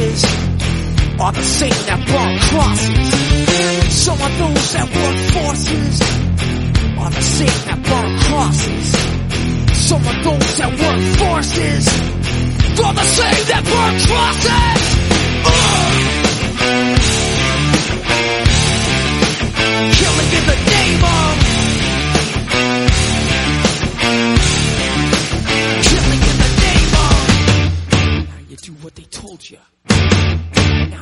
faces are the same that brought crosses. Some of those that work forces are the same that brought crosses. Some of those that work forces are the same that brought crosses. Uh! Killing in the name of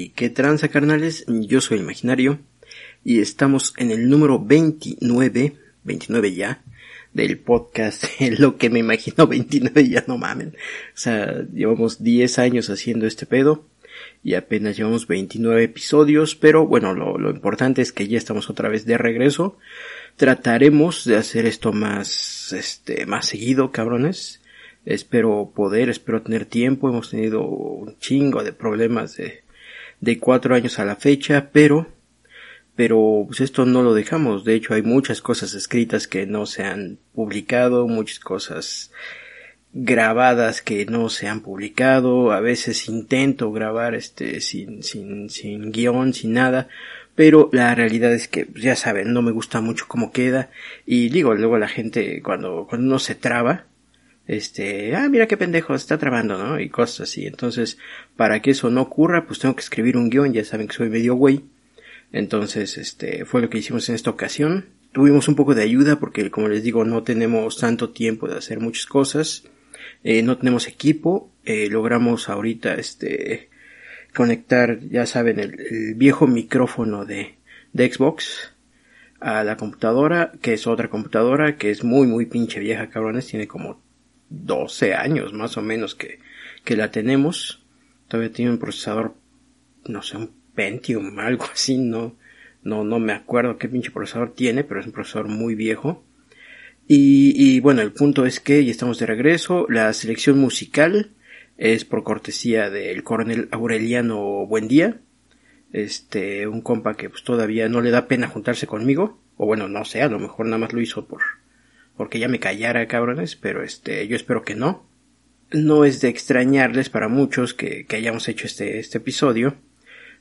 Y qué carnales, yo soy imaginario y estamos en el número 29, 29 ya, del podcast, lo que me imagino 29 ya no mamen. O sea, llevamos 10 años haciendo este pedo y apenas llevamos 29 episodios, pero bueno, lo, lo importante es que ya estamos otra vez de regreso. Trataremos de hacer esto más, este, más seguido, cabrones. Espero poder, espero tener tiempo. Hemos tenido un chingo de problemas de, de cuatro años a la fecha, pero, pero pues esto no lo dejamos. De hecho, hay muchas cosas escritas que no se han publicado, muchas cosas grabadas que no se han publicado. A veces intento grabar este sin, sin, sin guion, sin nada. Pero la realidad es que, pues, ya saben, no me gusta mucho cómo queda. Y digo, luego la gente, cuando, cuando uno se traba, este, ah, mira qué pendejo, está trabando, ¿no? Y cosas así. Entonces, para que eso no ocurra, pues tengo que escribir un guion, ya saben que soy medio güey. Entonces, este, fue lo que hicimos en esta ocasión. Tuvimos un poco de ayuda porque, como les digo, no tenemos tanto tiempo de hacer muchas cosas. Eh, no tenemos equipo. Eh, logramos ahorita, este, conectar, ya saben, el, el viejo micrófono de, de Xbox a la computadora, que es otra computadora, que es muy, muy pinche vieja, cabrones. Tiene como 12 años más o menos que, que la tenemos. Todavía tiene un procesador, no sé, un Pentium, algo así, no, no, no me acuerdo qué pinche procesador tiene, pero es un procesador muy viejo. Y, y bueno, el punto es que ya estamos de regreso. La selección musical es por cortesía del coronel Aureliano Buendía. Este, un compa que pues todavía no le da pena juntarse conmigo. O bueno, no sé, a lo mejor nada más lo hizo por, porque ya me callara, cabrones, pero este, yo espero que no. No es de extrañarles para muchos que, que hayamos hecho este, este episodio.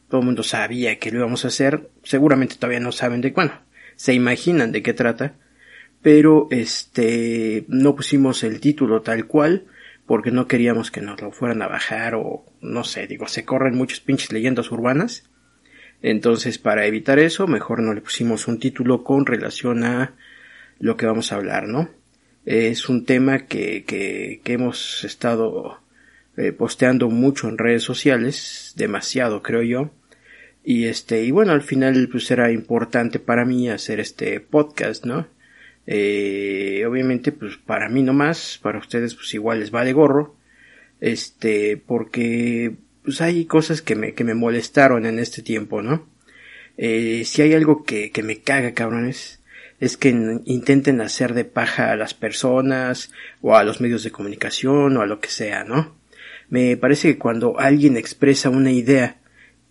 Todo el mundo sabía que lo íbamos a hacer. Seguramente todavía no saben de, bueno, se imaginan de qué trata. Pero este, no pusimos el título tal cual porque no queríamos que nos lo fueran a bajar o no sé, digo, se corren muchas pinches leyendas urbanas. Entonces, para evitar eso, mejor no le pusimos un título con relación a lo que vamos a hablar, ¿no? Es un tema que, que, que hemos estado eh, posteando mucho en redes sociales, demasiado creo yo. Y este, y bueno, al final pues era importante para mí hacer este podcast, ¿no? Eh, obviamente pues para mí nomás, para ustedes pues igual les vale gorro. Este, porque pues hay cosas que me, que me molestaron en este tiempo, ¿no? Eh, si hay algo que, que me caga, cabrones, es que intenten hacer de paja a las personas o a los medios de comunicación o a lo que sea, ¿no? Me parece que cuando alguien expresa una idea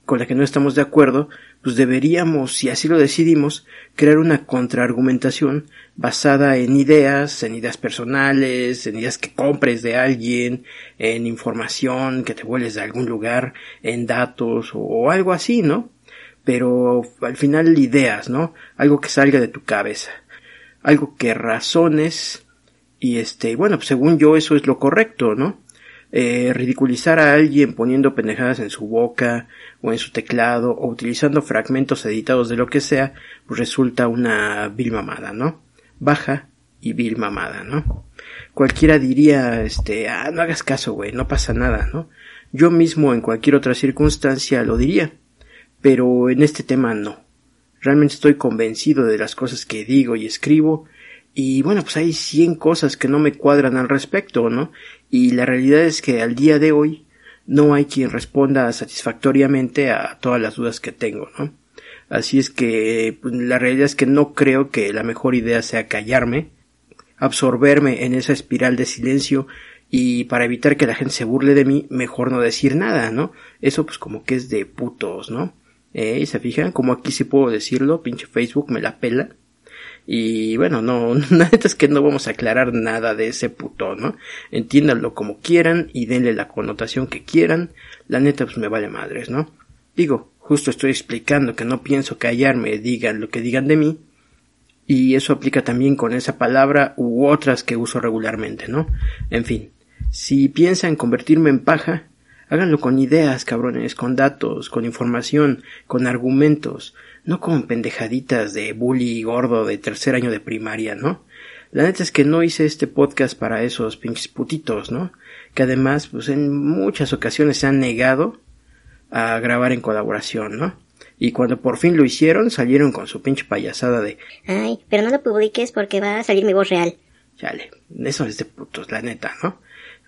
con la que no estamos de acuerdo, pues deberíamos, si así lo decidimos, crear una contraargumentación basada en ideas, en ideas personales, en ideas que compres de alguien, en información que te vueles de algún lugar, en datos o, o algo así, ¿no? Pero al final ideas, ¿no? Algo que salga de tu cabeza, algo que razones y este, bueno, pues según yo eso es lo correcto, ¿no? Eh, ridiculizar a alguien poniendo pendejadas en su boca o en su teclado o utilizando fragmentos editados de lo que sea, pues resulta una vil mamada, ¿no? Baja y vil mamada, ¿no? Cualquiera diría, este, ah, no hagas caso, güey, no pasa nada, ¿no? Yo mismo en cualquier otra circunstancia lo diría pero en este tema no. Realmente estoy convencido de las cosas que digo y escribo y bueno, pues hay cien cosas que no me cuadran al respecto, ¿no? Y la realidad es que al día de hoy no hay quien responda satisfactoriamente a todas las dudas que tengo, ¿no? Así es que pues, la realidad es que no creo que la mejor idea sea callarme, absorberme en esa espiral de silencio Y para evitar que la gente se burle de mí, mejor no decir nada, ¿no? Eso pues como que es de putos, ¿no? Eh, ¿Se fijan? Como aquí sí puedo decirlo, pinche Facebook me la pela. Y bueno, no, neta es que no vamos a aclarar nada de ese puto, ¿no? Entiéndanlo como quieran y denle la connotación que quieran. La neta pues me vale madres, ¿no? Digo, justo estoy explicando que no pienso callarme, digan lo que digan de mí. Y eso aplica también con esa palabra u otras que uso regularmente, ¿no? En fin, si piensan convertirme en paja, háganlo con ideas, cabrones, con datos, con información, con argumentos, no con pendejaditas de bully gordo de tercer año de primaria, ¿no? La neta es que no hice este podcast para esos pinches putitos, ¿no? Que además, pues en muchas ocasiones se han negado a grabar en colaboración, ¿no? Y cuando por fin lo hicieron, salieron con su pinche payasada de Ay, pero no lo publiques porque va a salir mi voz real. Chale, eso es de putos, la neta, ¿no?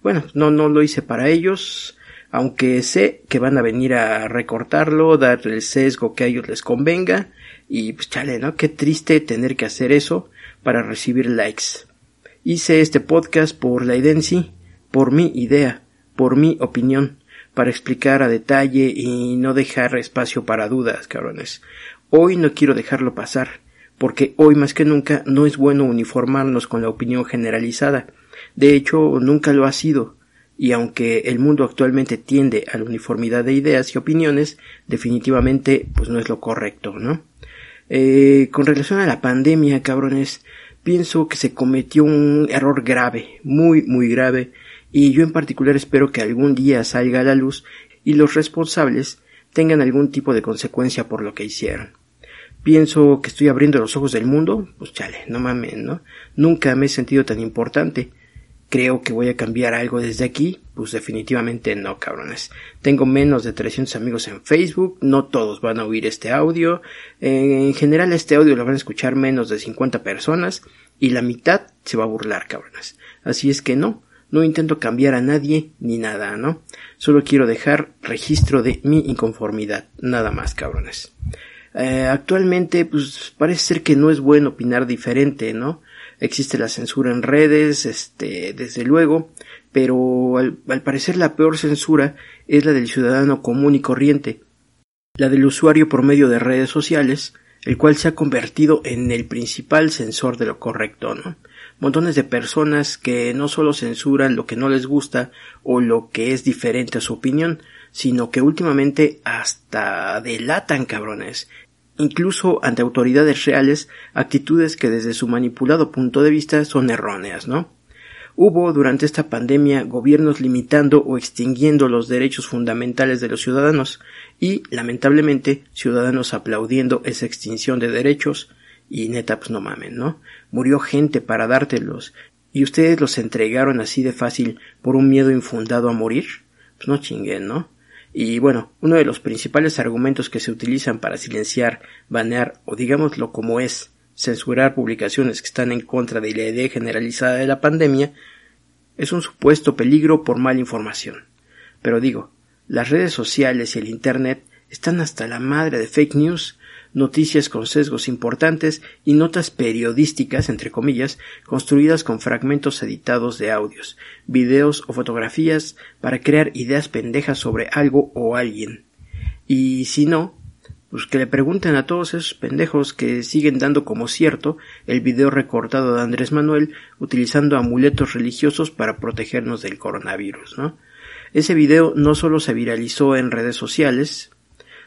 Bueno, no, no lo hice para ellos, aunque sé que van a venir a recortarlo, dar el sesgo que a ellos les convenga, y pues chale, ¿no? Qué triste tener que hacer eso para recibir likes. Hice este podcast por la idea en sí, por mi idea, por mi opinión, para explicar a detalle y no dejar espacio para dudas, cabrones. Hoy no quiero dejarlo pasar, porque hoy más que nunca no es bueno uniformarnos con la opinión generalizada. De hecho, nunca lo ha sido y aunque el mundo actualmente tiende a la uniformidad de ideas y opiniones, definitivamente pues no es lo correcto, ¿no? Eh, con relación a la pandemia, cabrones, pienso que se cometió un error grave, muy, muy grave, y yo en particular espero que algún día salga a la luz y los responsables tengan algún tipo de consecuencia por lo que hicieron. Pienso que estoy abriendo los ojos del mundo, pues chale, no mames, ¿no? Nunca me he sentido tan importante, creo que voy a cambiar algo desde aquí, pues definitivamente no, cabrones. Tengo menos de 300 amigos en Facebook, no todos van a oír este audio. En general este audio lo van a escuchar menos de 50 personas y la mitad se va a burlar, cabrones. Así es que no, no intento cambiar a nadie ni nada, ¿no? Solo quiero dejar registro de mi inconformidad, nada más, cabrones. Eh, actualmente, pues parece ser que no es bueno opinar diferente, ¿no? Existe la censura en redes, este, desde luego, pero al, parecer la peor censura es la del ciudadano común y corriente, la del usuario por medio de redes sociales, el cual se ha convertido en el principal censor de lo correcto, ¿no? Montones de personas que no solo censuran lo que no les gusta o lo que es diferente a su opinión, sino que últimamente hasta delatan cabrones incluso ante autoridades reales, actitudes que desde su manipulado punto de vista son erróneas, ¿no? Hubo durante esta pandemia gobiernos limitando o extinguiendo los derechos fundamentales de los ciudadanos y, lamentablemente, ciudadanos aplaudiendo esa extinción de derechos y neta, pues no mamen, ¿no? Murió gente para dártelos y ustedes los entregaron así de fácil por un miedo infundado a morir. Pues no chinguen, ¿no? Y bueno, uno de los principales argumentos que se utilizan para silenciar, banear o digámoslo como es, censurar publicaciones que están en contra de la idea generalizada de la pandemia, es un supuesto peligro por mala información. Pero digo, las redes sociales y el Internet están hasta la madre de fake news noticias con sesgos importantes y notas periodísticas, entre comillas, construidas con fragmentos editados de audios, videos o fotografías para crear ideas pendejas sobre algo o alguien. Y si no, pues que le pregunten a todos esos pendejos que siguen dando como cierto el video recortado de Andrés Manuel utilizando amuletos religiosos para protegernos del coronavirus, ¿no? Ese video no solo se viralizó en redes sociales,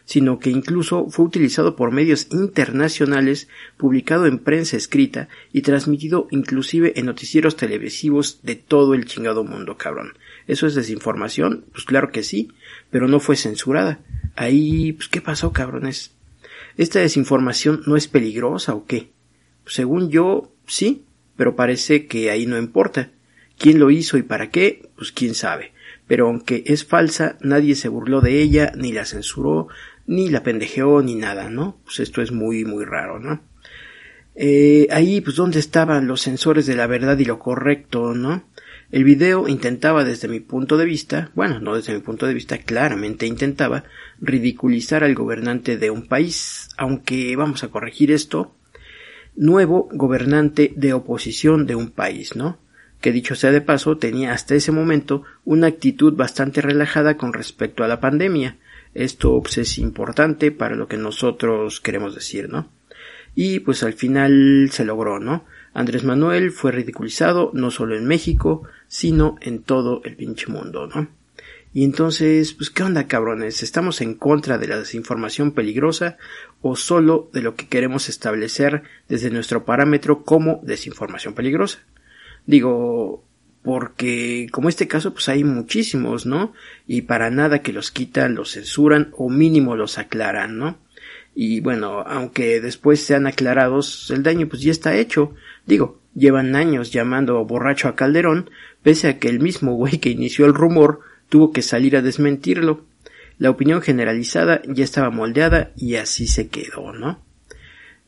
sino que incluso fue utilizado por medios internacionales, publicado en prensa escrita y transmitido inclusive en noticieros televisivos de todo el chingado mundo, cabrón. ¿Eso es desinformación? Pues claro que sí, pero no fue censurada. Ahí, pues ¿qué pasó, cabrones? ¿Esta desinformación no es peligrosa o qué? según yo, sí, pero parece que ahí no importa. ¿Quién lo hizo y para qué? Pues quién sabe. Pero aunque es falsa, nadie se burló de ella, ni la censuró, ni la pendejeó ni nada, ¿no? Pues esto es muy, muy raro, ¿no? Eh, ahí, pues, ¿dónde estaban los sensores de la verdad y lo correcto, ¿no? El video intentaba desde mi punto de vista, bueno, no desde mi punto de vista, claramente intentaba ridiculizar al gobernante de un país, aunque vamos a corregir esto, nuevo gobernante de oposición de un país, ¿no? que dicho sea de paso tenía hasta ese momento una actitud bastante relajada con respecto a la pandemia. Esto pues, es importante para lo que nosotros queremos decir, ¿no? Y pues al final se logró, ¿no? Andrés Manuel fue ridiculizado no solo en México, sino en todo el pinche mundo, ¿no? Y entonces, pues, ¿qué onda, cabrones? ¿Estamos en contra de la desinformación peligrosa o solo de lo que queremos establecer desde nuestro parámetro como desinformación peligrosa? Digo, porque como este caso, pues hay muchísimos, ¿no? Y para nada que los quitan, los censuran o mínimo los aclaran, ¿no? Y bueno, aunque después sean aclarados, el daño pues ya está hecho. Digo, llevan años llamando borracho a Calderón, pese a que el mismo güey que inició el rumor tuvo que salir a desmentirlo. La opinión generalizada ya estaba moldeada y así se quedó, ¿no?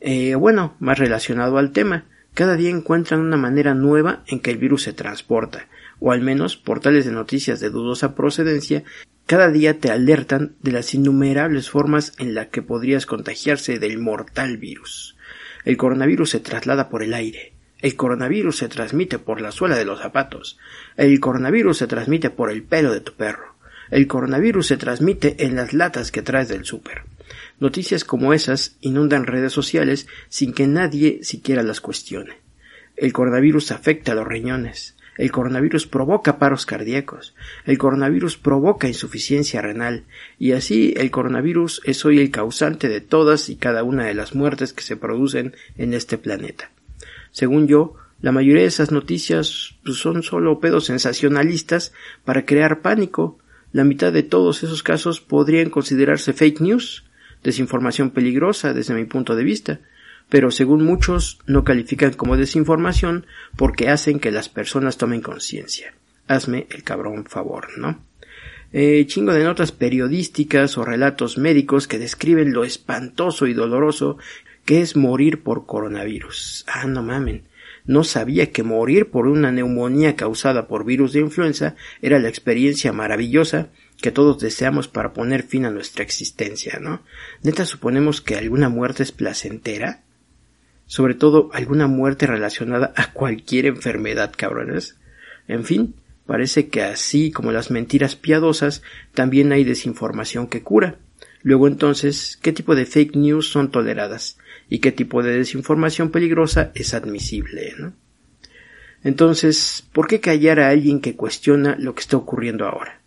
Eh, bueno, más relacionado al tema, cada día encuentran una manera nueva en que el virus se transporta, o al menos portales de noticias de dudosa procedencia cada día te alertan de las innumerables formas en las que podrías contagiarse del mortal virus. El coronavirus se traslada por el aire, el coronavirus se transmite por la suela de los zapatos. El coronavirus se transmite por el pelo de tu perro. El coronavirus se transmite en las latas que traes del súper. Noticias como esas inundan redes sociales sin que nadie siquiera las cuestione. El coronavirus afecta a los riñones. El coronavirus provoca paros cardíacos. El coronavirus provoca insuficiencia renal. Y así el coronavirus es hoy el causante de todas y cada una de las muertes que se producen en este planeta. Según yo, la mayoría de esas noticias pues, son solo pedos sensacionalistas para crear pánico. La mitad de todos esos casos podrían considerarse fake news, desinformación peligrosa desde mi punto de vista, pero según muchos no califican como desinformación porque hacen que las personas tomen conciencia. Hazme el cabrón favor, ¿no? Eh, chingo de notas periodísticas o relatos médicos que describen lo espantoso y doloroso ¿Qué es morir por coronavirus? Ah, no mamen. No sabía que morir por una neumonía causada por virus de influenza era la experiencia maravillosa que todos deseamos para poner fin a nuestra existencia, ¿no? Neta suponemos que alguna muerte es placentera. Sobre todo alguna muerte relacionada a cualquier enfermedad, cabrones. En fin, parece que así como las mentiras piadosas, también hay desinformación que cura. Luego entonces, ¿qué tipo de fake news son toleradas? y qué tipo de desinformación peligrosa es admisible. ¿no? Entonces, ¿por qué callar a alguien que cuestiona lo que está ocurriendo ahora?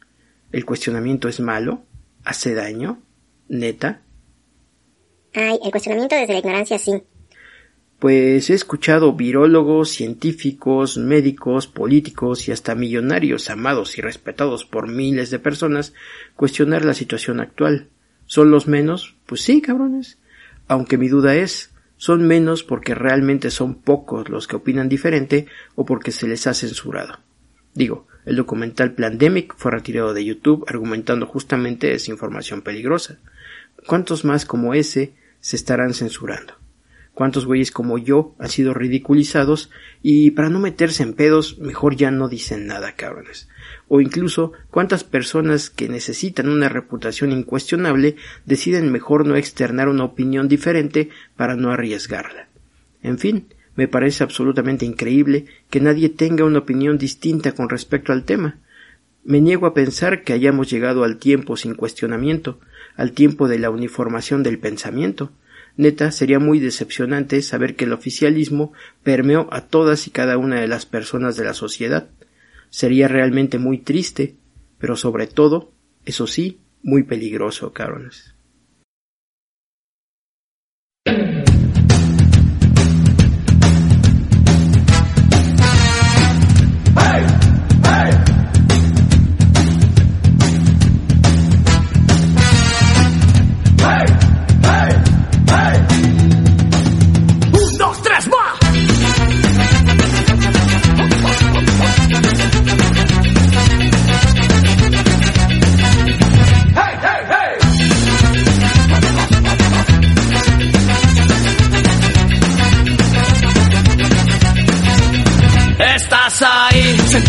¿El cuestionamiento es malo? ¿Hace daño? ¿Neta? Ay, el cuestionamiento desde la ignorancia sí. Pues he escuchado virólogos, científicos, médicos, políticos y hasta millonarios amados y respetados por miles de personas cuestionar la situación actual. ¿Son los menos? Pues sí, cabrones aunque mi duda es, son menos porque realmente son pocos los que opinan diferente o porque se les ha censurado. Digo, el documental Plandemic fue retirado de YouTube argumentando justamente esa información peligrosa. ¿Cuántos más como ese se estarán censurando? ¿Cuántos güeyes como yo han sido ridiculizados y para no meterse en pedos mejor ya no dicen nada, cabrones? o incluso cuántas personas que necesitan una reputación incuestionable deciden mejor no externar una opinión diferente para no arriesgarla. En fin, me parece absolutamente increíble que nadie tenga una opinión distinta con respecto al tema. Me niego a pensar que hayamos llegado al tiempo sin cuestionamiento, al tiempo de la uniformación del pensamiento. Neta, sería muy decepcionante saber que el oficialismo permeó a todas y cada una de las personas de la sociedad. Sería realmente muy triste, pero sobre todo, eso sí, muy peligroso, cabrones.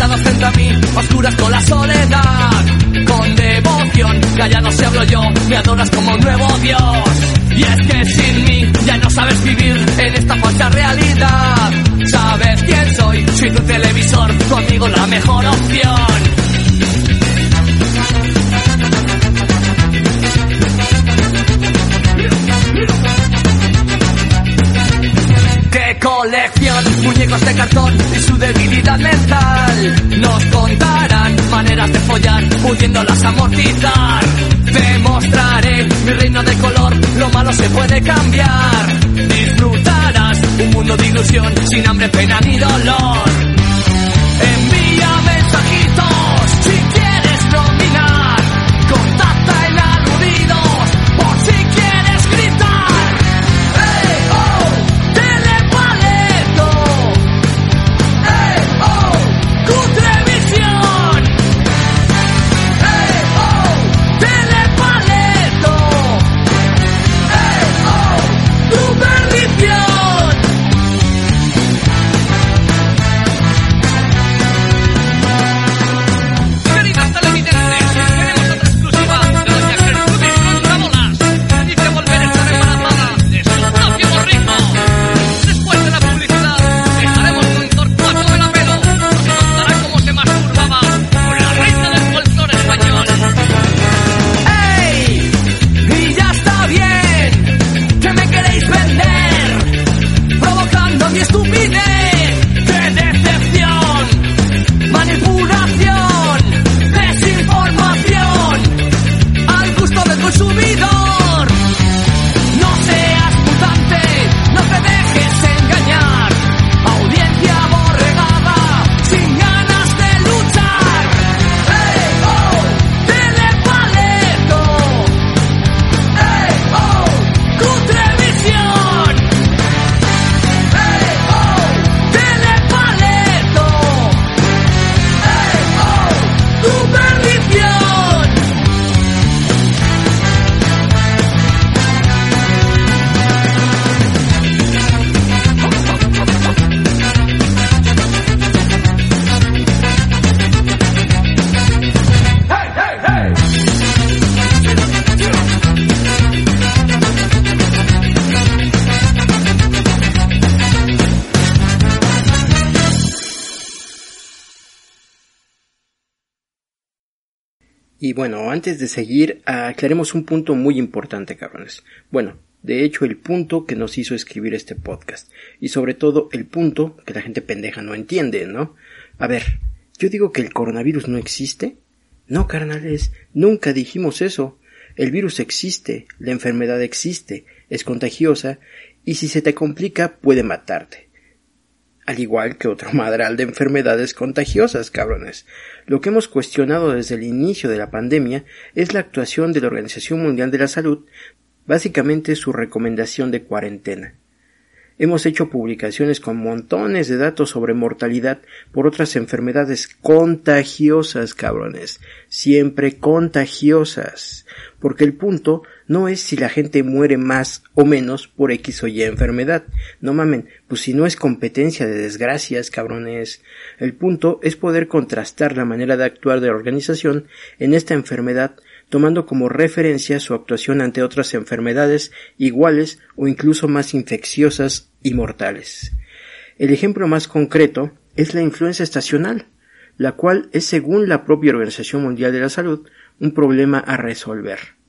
Sentado frente a mí, oscuras con la soledad, con devoción, callado se hablo yo, me adoras como un nuevo Dios. Y es que sin mí ya no sabes vivir en esta falsa realidad. Sabes quién soy, Si tu televisor, tu amigo, la mejor opción. Colección! Muñecos de cartón y su debilidad mental. Nos contarán maneras de follar, pudiéndolas amortizar. Te mostraré mi reino de color, lo malo se puede cambiar. Disfrutarás un mundo de ilusión, sin hambre, pena ni dolor. Antes de seguir, aclaremos un punto muy importante, cabrones. Bueno, de hecho, el punto que nos hizo escribir este podcast. Y sobre todo, el punto que la gente pendeja no entiende, ¿no? A ver, yo digo que el coronavirus no existe. No, carnales, nunca dijimos eso. El virus existe, la enfermedad existe, es contagiosa, y si se te complica puede matarte al igual que otro madral de enfermedades contagiosas, cabrones. Lo que hemos cuestionado desde el inicio de la pandemia es la actuación de la Organización Mundial de la Salud, básicamente su recomendación de cuarentena. Hemos hecho publicaciones con montones de datos sobre mortalidad por otras enfermedades contagiosas, cabrones. Siempre contagiosas. Porque el punto no es si la gente muere más o menos por X o Y enfermedad. No mamen, pues si no es competencia de desgracias, cabrones. El punto es poder contrastar la manera de actuar de la organización en esta enfermedad tomando como referencia su actuación ante otras enfermedades iguales o incluso más infecciosas y mortales. El ejemplo más concreto es la influenza estacional, la cual es según la propia Organización Mundial de la Salud un problema a resolver.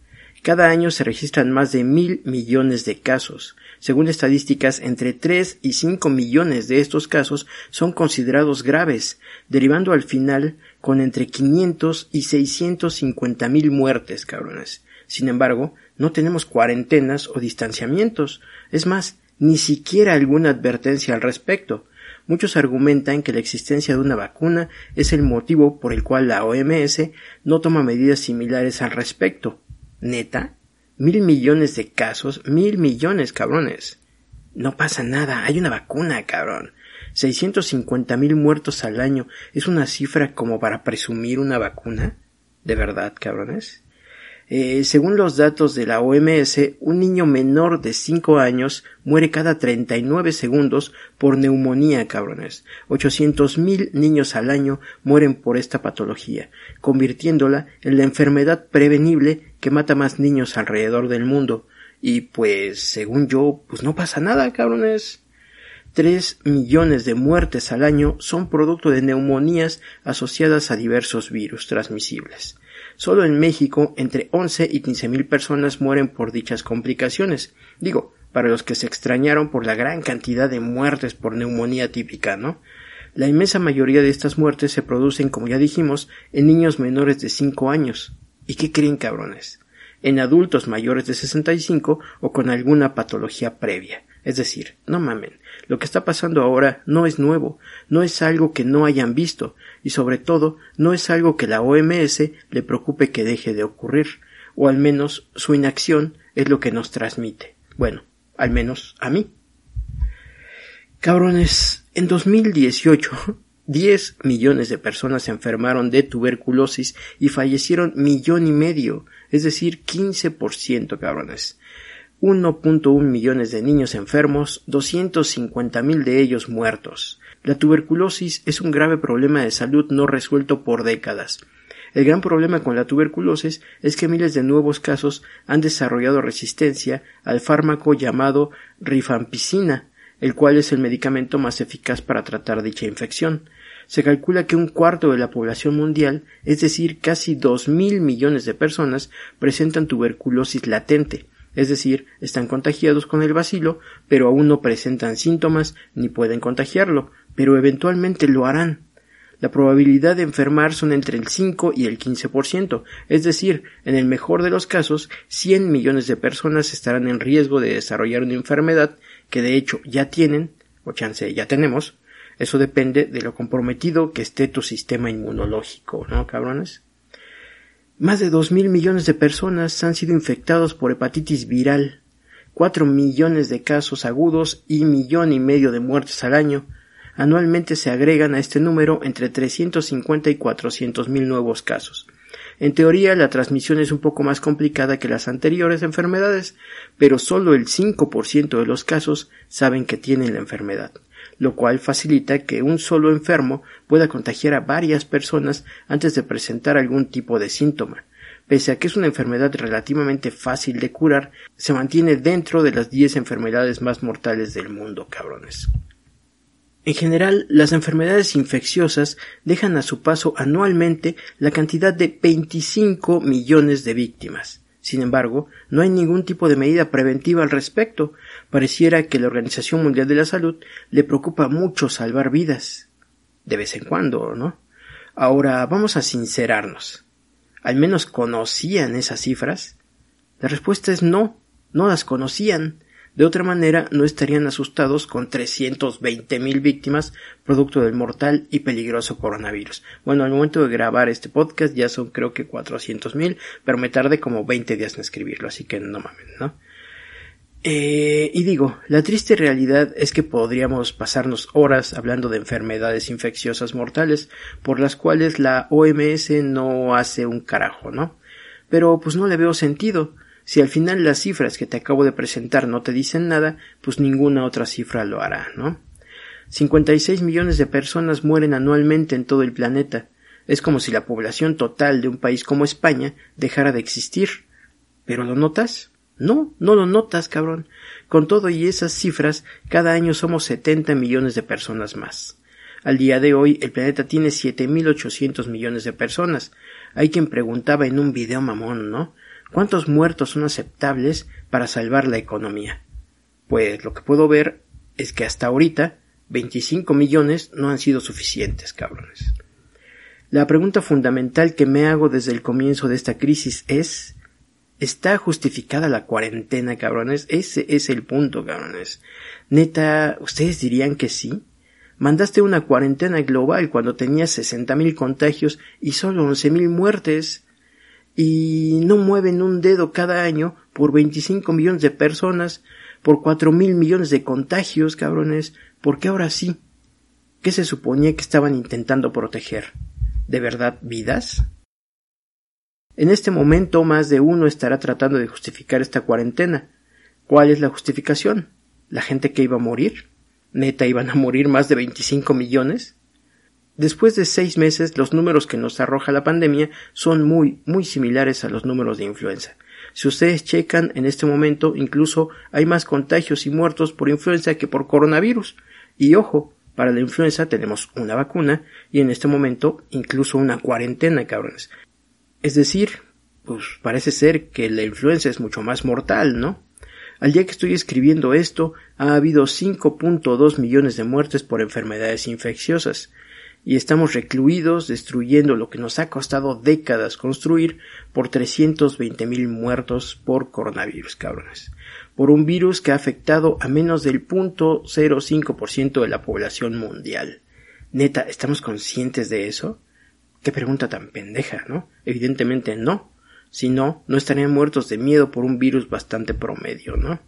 Cada año se registran más de mil millones de casos. Según estadísticas, entre 3 y 5 millones de estos casos son considerados graves, derivando al final con entre 500 y 650 mil muertes, cabrones. Sin embargo, no tenemos cuarentenas o distanciamientos. Es más, ni siquiera alguna advertencia al respecto. Muchos argumentan que la existencia de una vacuna es el motivo por el cual la OMS no toma medidas similares al respecto. ¿Neta? Mil millones de casos, mil millones, cabrones. No pasa nada, hay una vacuna, cabrón. 650 mil muertos al año es una cifra como para presumir una vacuna. ¿De verdad, cabrones? Eh, según los datos de la OMS, un niño menor de 5 años muere cada 39 segundos por neumonía, cabrones. 800 mil niños al año mueren por esta patología, convirtiéndola en la enfermedad prevenible que mata más niños alrededor del mundo. Y pues, según yo, pues no pasa nada, cabrones. 3 millones de muertes al año son producto de neumonías asociadas a diversos virus transmisibles. Solo en México entre 11 y 15 mil personas mueren por dichas complicaciones. Digo, para los que se extrañaron por la gran cantidad de muertes por neumonía típica, ¿no? La inmensa mayoría de estas muertes se producen, como ya dijimos, en niños menores de 5 años. ¿Y qué creen cabrones? En adultos mayores de 65 o con alguna patología previa. Es decir, no mamen, lo que está pasando ahora no es nuevo, no es algo que no hayan visto, y sobre todo no es algo que la OMS le preocupe que deje de ocurrir, o al menos su inacción es lo que nos transmite. Bueno, al menos a mí. Cabrones, en 2018 10 millones de personas se enfermaron de tuberculosis y fallecieron millón y medio, es decir, 15%, cabrones. 1.1 millones de niños enfermos, 250 mil de ellos muertos. La tuberculosis es un grave problema de salud no resuelto por décadas. El gran problema con la tuberculosis es que miles de nuevos casos han desarrollado resistencia al fármaco llamado rifampicina, el cual es el medicamento más eficaz para tratar dicha infección. Se calcula que un cuarto de la población mundial, es decir, casi dos mil millones de personas, presentan tuberculosis latente, es decir, están contagiados con el bacilo, pero aún no presentan síntomas ni pueden contagiarlo, pero eventualmente lo harán. La probabilidad de enfermar son entre el 5 y el 15%, es decir, en el mejor de los casos, 100 millones de personas estarán en riesgo de desarrollar una enfermedad que de hecho ya tienen, o chance ya tenemos, eso depende de lo comprometido que esté tu sistema inmunológico, ¿no, cabrones? Más de dos mil millones de personas han sido infectados por hepatitis viral, cuatro millones de casos agudos y millón y medio de muertes al año. Anualmente se agregan a este número entre 350 y 400 mil nuevos casos. En teoría, la transmisión es un poco más complicada que las anteriores enfermedades, pero solo el 5% de los casos saben que tienen la enfermedad lo cual facilita que un solo enfermo pueda contagiar a varias personas antes de presentar algún tipo de síntoma. Pese a que es una enfermedad relativamente fácil de curar, se mantiene dentro de las 10 enfermedades más mortales del mundo, cabrones. En general, las enfermedades infecciosas dejan a su paso anualmente la cantidad de 25 millones de víctimas. Sin embargo, no hay ningún tipo de medida preventiva al respecto. Pareciera que la Organización Mundial de la Salud le preocupa mucho salvar vidas. De vez en cuando, ¿no? Ahora vamos a sincerarnos. ¿Al menos conocían esas cifras? La respuesta es no, no las conocían. De otra manera, no estarían asustados con 320.000 víctimas producto del mortal y peligroso coronavirus. Bueno, al momento de grabar este podcast ya son creo que 400.000, pero me tardé como 20 días en escribirlo, así que no mames, ¿no? Eh, y digo, la triste realidad es que podríamos pasarnos horas hablando de enfermedades infecciosas mortales por las cuales la OMS no hace un carajo, ¿no? Pero pues no le veo sentido. Si al final las cifras que te acabo de presentar no te dicen nada, pues ninguna otra cifra lo hará, ¿no? 56 millones de personas mueren anualmente en todo el planeta. Es como si la población total de un país como España dejara de existir. ¿Pero lo notas? No, no lo notas, cabrón. Con todo y esas cifras, cada año somos 70 millones de personas más. Al día de hoy, el planeta tiene 7.800 millones de personas. Hay quien preguntaba en un video mamón, ¿no? ¿Cuántos muertos son aceptables para salvar la economía? Pues lo que puedo ver es que hasta ahorita 25 millones no han sido suficientes, cabrones. La pregunta fundamental que me hago desde el comienzo de esta crisis es ¿Está justificada la cuarentena, cabrones? Ese es el punto, cabrones. Neta, ¿ustedes dirían que sí? Mandaste una cuarentena global cuando tenías mil contagios y solo mil muertes y no mueven un dedo cada año por 25 millones de personas, por cuatro mil millones de contagios, cabrones, porque ahora sí. ¿Qué se suponía que estaban intentando proteger? ¿De verdad vidas? En este momento más de uno estará tratando de justificar esta cuarentena. ¿Cuál es la justificación? ¿La gente que iba a morir? ¿Neta iban a morir más de 25 millones? Después de seis meses, los números que nos arroja la pandemia son muy, muy similares a los números de influenza. Si ustedes checan en este momento, incluso hay más contagios y muertos por influenza que por coronavirus. Y ojo, para la influenza tenemos una vacuna y en este momento incluso una cuarentena, cabrones. Es decir, pues parece ser que la influenza es mucho más mortal, ¿no? Al día que estoy escribiendo esto, ha habido 5.2 millones de muertes por enfermedades infecciosas, y estamos recluidos destruyendo lo que nos ha costado décadas construir por 320 mil muertos por coronavirus, cabrones. Por un virus que ha afectado a menos del 0.05% de la población mundial. Neta, ¿estamos conscientes de eso? Qué pregunta tan pendeja, ¿no? Evidentemente no. Si no, no estarían muertos de miedo por un virus bastante promedio, ¿no?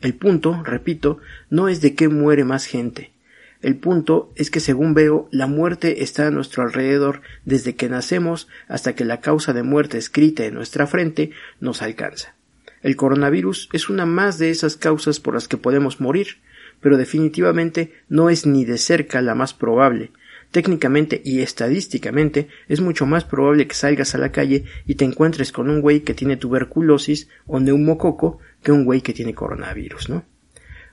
El punto, repito, no es de qué muere más gente. El punto es que según veo, la muerte está a nuestro alrededor desde que nacemos hasta que la causa de muerte escrita en nuestra frente nos alcanza. El coronavirus es una más de esas causas por las que podemos morir, pero definitivamente no es ni de cerca la más probable, Técnicamente y estadísticamente es mucho más probable que salgas a la calle y te encuentres con un güey que tiene tuberculosis o neumococo que un güey que tiene coronavirus, ¿no?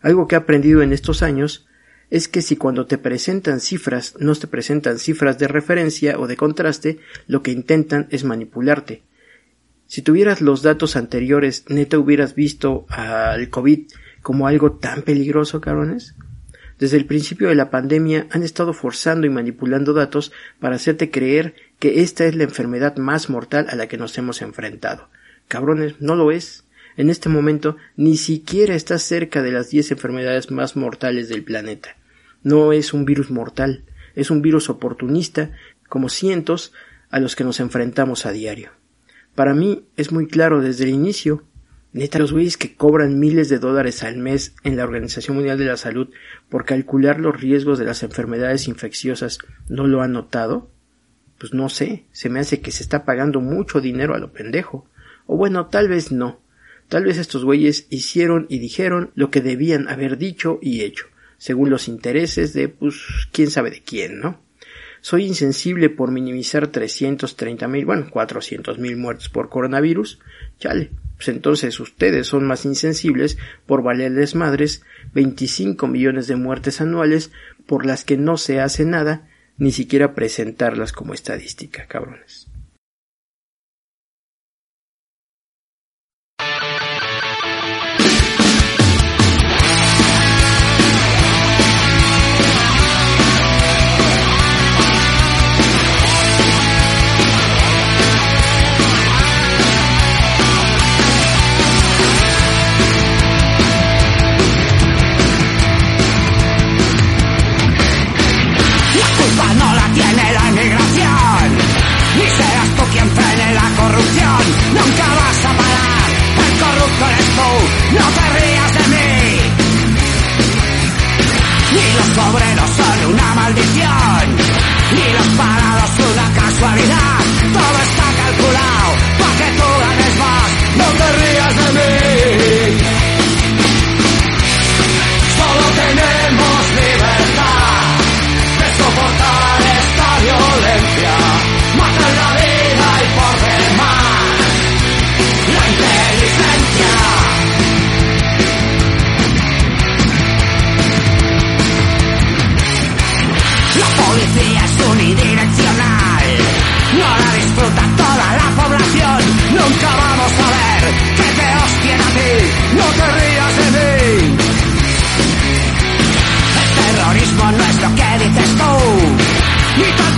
Algo que he aprendido en estos años es que si cuando te presentan cifras no te presentan cifras de referencia o de contraste, lo que intentan es manipularte. Si tuvieras los datos anteriores, neta hubieras visto al COVID como algo tan peligroso, cabrones. Desde el principio de la pandemia han estado forzando y manipulando datos para hacerte creer que esta es la enfermedad más mortal a la que nos hemos enfrentado. Cabrones, no lo es. En este momento ni siquiera está cerca de las diez enfermedades más mortales del planeta. No es un virus mortal, es un virus oportunista, como cientos a los que nos enfrentamos a diario. Para mí es muy claro desde el inicio Neta, los güeyes que cobran miles de dólares al mes en la Organización Mundial de la Salud por calcular los riesgos de las enfermedades infecciosas, ¿no lo han notado? Pues no sé, se me hace que se está pagando mucho dinero a lo pendejo. O bueno, tal vez no. Tal vez estos güeyes hicieron y dijeron lo que debían haber dicho y hecho, según los intereses de, pues, quién sabe de quién, ¿no? Soy insensible por minimizar 330 mil, bueno, 400 mil muertos por coronavirus. Chale, pues entonces ustedes son más insensibles por valerles madres 25 millones de muertes anuales por las que no se hace nada, ni siquiera presentarlas como estadística, cabrones. We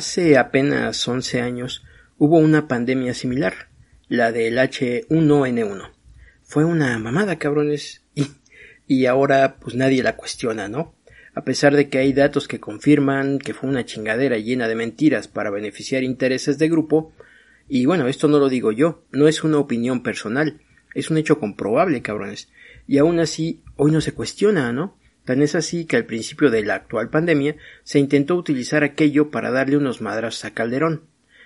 Hace apenas 11 años hubo una pandemia similar, la del H1N1. Fue una mamada, cabrones, y, y ahora pues nadie la cuestiona, ¿no? A pesar de que hay datos que confirman que fue una chingadera llena de mentiras para beneficiar intereses de grupo, y bueno, esto no lo digo yo, no es una opinión personal, es un hecho comprobable, cabrones. Y aún así, hoy no se cuestiona, ¿no? Tan es así que al principio de la actual pandemia se intentó utilizar aquello para darle unos madrazos a Calderón.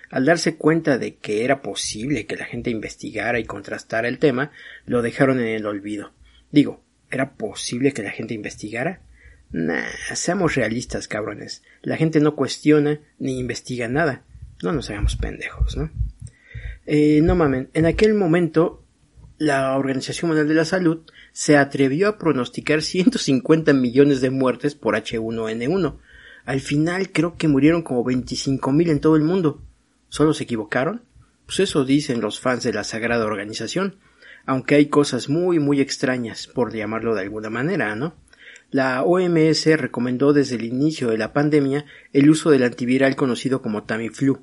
Al darse cuenta de que era posible que la gente investigara y contrastara el tema, lo dejaron en el olvido. Digo, ¿era posible que la gente investigara? Nah, seamos realistas, cabrones. La gente no cuestiona ni investiga nada. No nos hagamos pendejos, ¿no? Eh, no mamen, en aquel momento la Organización Mundial de la Salud se atrevió a pronosticar 150 millones de muertes por H1N1. Al final creo que murieron como 25 mil en todo el mundo. ¿Solo se equivocaron? Pues eso dicen los fans de la sagrada organización, aunque hay cosas muy muy extrañas, por llamarlo de alguna manera, ¿no? La OMS recomendó desde el inicio de la pandemia el uso del antiviral conocido como Tamiflu.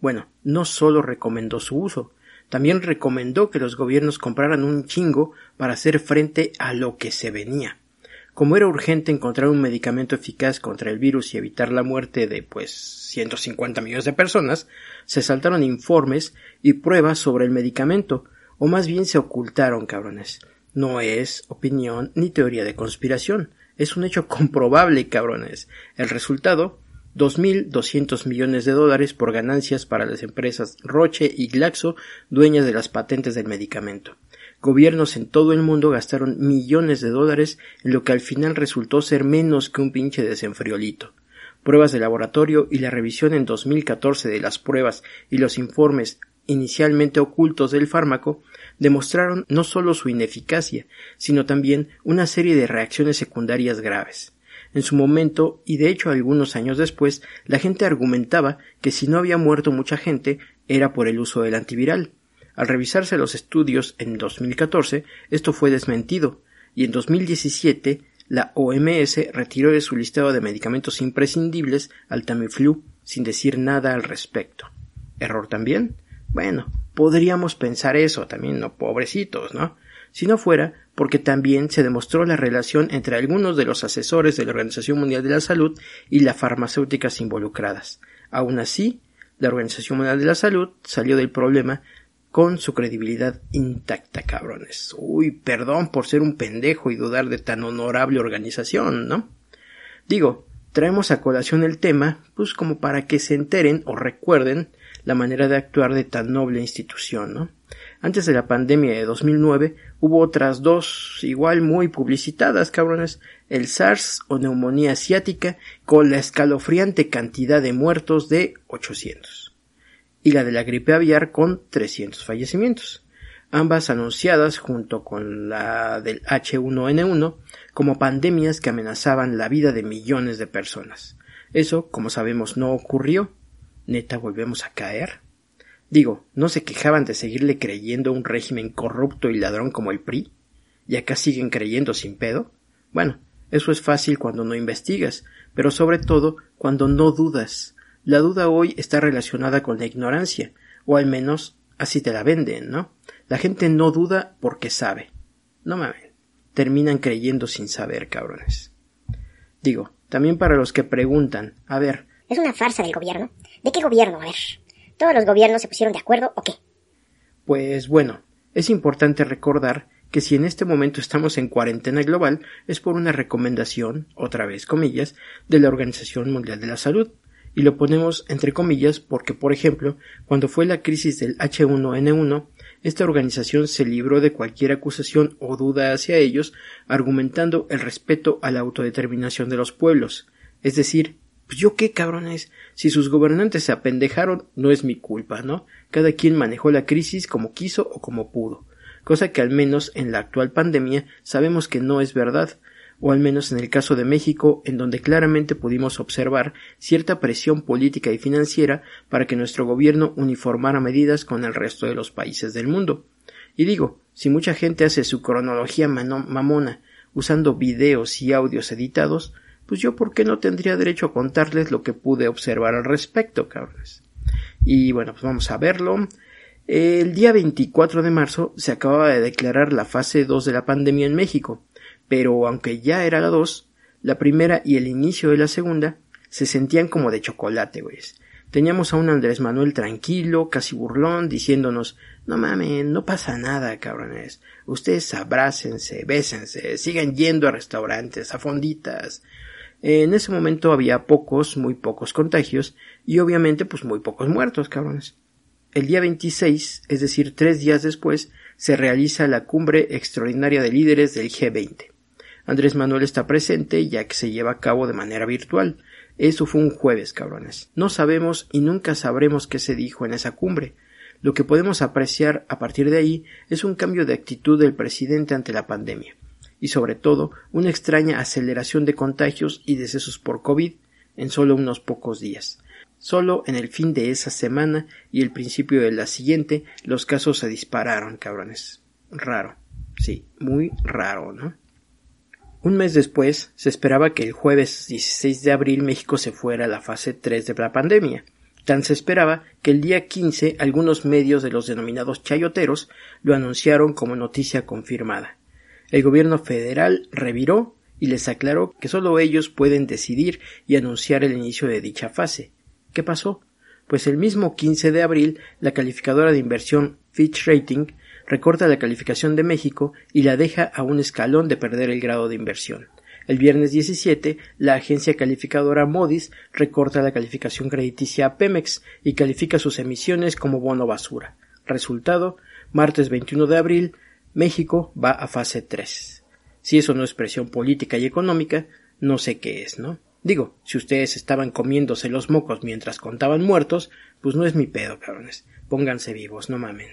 Bueno, no solo recomendó su uso, también recomendó que los gobiernos compraran un chingo para hacer frente a lo que se venía. Como era urgente encontrar un medicamento eficaz contra el virus y evitar la muerte de pues 150 millones de personas, se saltaron informes y pruebas sobre el medicamento, o más bien se ocultaron, cabrones. No es opinión ni teoría de conspiración, es un hecho comprobable, cabrones. El resultado 2.200 millones de dólares por ganancias para las empresas Roche y Glaxo, dueñas de las patentes del medicamento. Gobiernos en todo el mundo gastaron millones de dólares en lo que al final resultó ser menos que un pinche desenfriolito. Pruebas de laboratorio y la revisión en 2014 de las pruebas y los informes inicialmente ocultos del fármaco demostraron no solo su ineficacia, sino también una serie de reacciones secundarias graves. En su momento, y de hecho algunos años después, la gente argumentaba que si no había muerto mucha gente era por el uso del antiviral. Al revisarse los estudios en 2014, esto fue desmentido, y en 2017 la OMS retiró de su listado de medicamentos imprescindibles al Tamiflu sin decir nada al respecto. ¿Error también? Bueno, podríamos pensar eso también, no pobrecitos, ¿no? Si no fuera porque también se demostró la relación entre algunos de los asesores de la Organización Mundial de la Salud y las farmacéuticas involucradas. Aún así, la Organización Mundial de la Salud salió del problema con su credibilidad intacta, cabrones. Uy, perdón por ser un pendejo y dudar de tan honorable organización, ¿no? Digo, traemos a colación el tema, pues como para que se enteren o recuerden la manera de actuar de tan noble institución, ¿no? Antes de la pandemia de 2009 hubo otras dos igual muy publicitadas, cabrones, el SARS o neumonía asiática con la escalofriante cantidad de muertos de 800 y la de la gripe aviar con 300 fallecimientos, ambas anunciadas junto con la del H1N1 como pandemias que amenazaban la vida de millones de personas. Eso, como sabemos, no ocurrió. ¿Neta volvemos a caer? Digo, ¿no se quejaban de seguirle creyendo un régimen corrupto y ladrón como el PRI? ¿Y acá siguen creyendo sin pedo? Bueno, eso es fácil cuando no investigas, pero sobre todo cuando no dudas. La duda hoy está relacionada con la ignorancia, o al menos así te la venden, ¿no? La gente no duda porque sabe. No mames. Terminan creyendo sin saber, cabrones. Digo, también para los que preguntan, a ver. ¿Es una farsa del gobierno? ¿De qué gobierno? A ver. ¿Todos los gobiernos se pusieron de acuerdo o qué? Pues bueno, es importante recordar que si en este momento estamos en cuarentena global es por una recomendación, otra vez comillas, de la Organización Mundial de la Salud, y lo ponemos entre comillas porque, por ejemplo, cuando fue la crisis del H1N1, esta organización se libró de cualquier acusación o duda hacia ellos, argumentando el respeto a la autodeterminación de los pueblos, es decir, pues yo qué cabrones, si sus gobernantes se apendejaron, no es mi culpa, ¿no? Cada quien manejó la crisis como quiso o como pudo, cosa que al menos en la actual pandemia sabemos que no es verdad, o al menos en el caso de México, en donde claramente pudimos observar cierta presión política y financiera para que nuestro gobierno uniformara medidas con el resto de los países del mundo. Y digo, si mucha gente hace su cronología mamona usando videos y audios editados, pues yo por qué no tendría derecho a contarles lo que pude observar al respecto, cabrones. Y bueno, pues vamos a verlo. El día 24 de marzo se acababa de declarar la fase 2 de la pandemia en México, pero aunque ya era la 2, la primera y el inicio de la segunda se sentían como de chocolate, güeyes. Teníamos a un Andrés Manuel tranquilo, casi burlón, diciéndonos no mamen, no pasa nada, cabrones. Ustedes abrácense, bésense, sigan yendo a restaurantes, a fonditas. En ese momento había pocos, muy pocos contagios y obviamente pues muy pocos muertos, cabrones. El día 26, es decir, tres días después, se realiza la cumbre extraordinaria de líderes del G20. Andrés Manuel está presente ya que se lleva a cabo de manera virtual. Eso fue un jueves, cabrones. No sabemos y nunca sabremos qué se dijo en esa cumbre. Lo que podemos apreciar a partir de ahí es un cambio de actitud del presidente ante la pandemia y sobre todo una extraña aceleración de contagios y decesos por COVID en solo unos pocos días. Solo en el fin de esa semana y el principio de la siguiente los casos se dispararon, cabrones. Raro. Sí, muy raro, ¿no? Un mes después se esperaba que el jueves 16 de abril México se fuera a la fase 3 de la pandemia. Tan se esperaba que el día 15 algunos medios de los denominados chayoteros lo anunciaron como noticia confirmada. El gobierno federal reviró y les aclaró que solo ellos pueden decidir y anunciar el inicio de dicha fase. ¿Qué pasó? Pues el mismo 15 de abril, la calificadora de inversión Fitch Rating recorta la calificación de México y la deja a un escalón de perder el grado de inversión. El viernes 17, la agencia calificadora Modis recorta la calificación crediticia a Pemex y califica sus emisiones como bono basura. Resultado, martes 21 de abril, México va a fase 3. Si eso no es presión política y económica, no sé qué es, ¿no? Digo, si ustedes estaban comiéndose los mocos mientras contaban muertos, pues no es mi pedo, cabrones. Pónganse vivos, no mamen.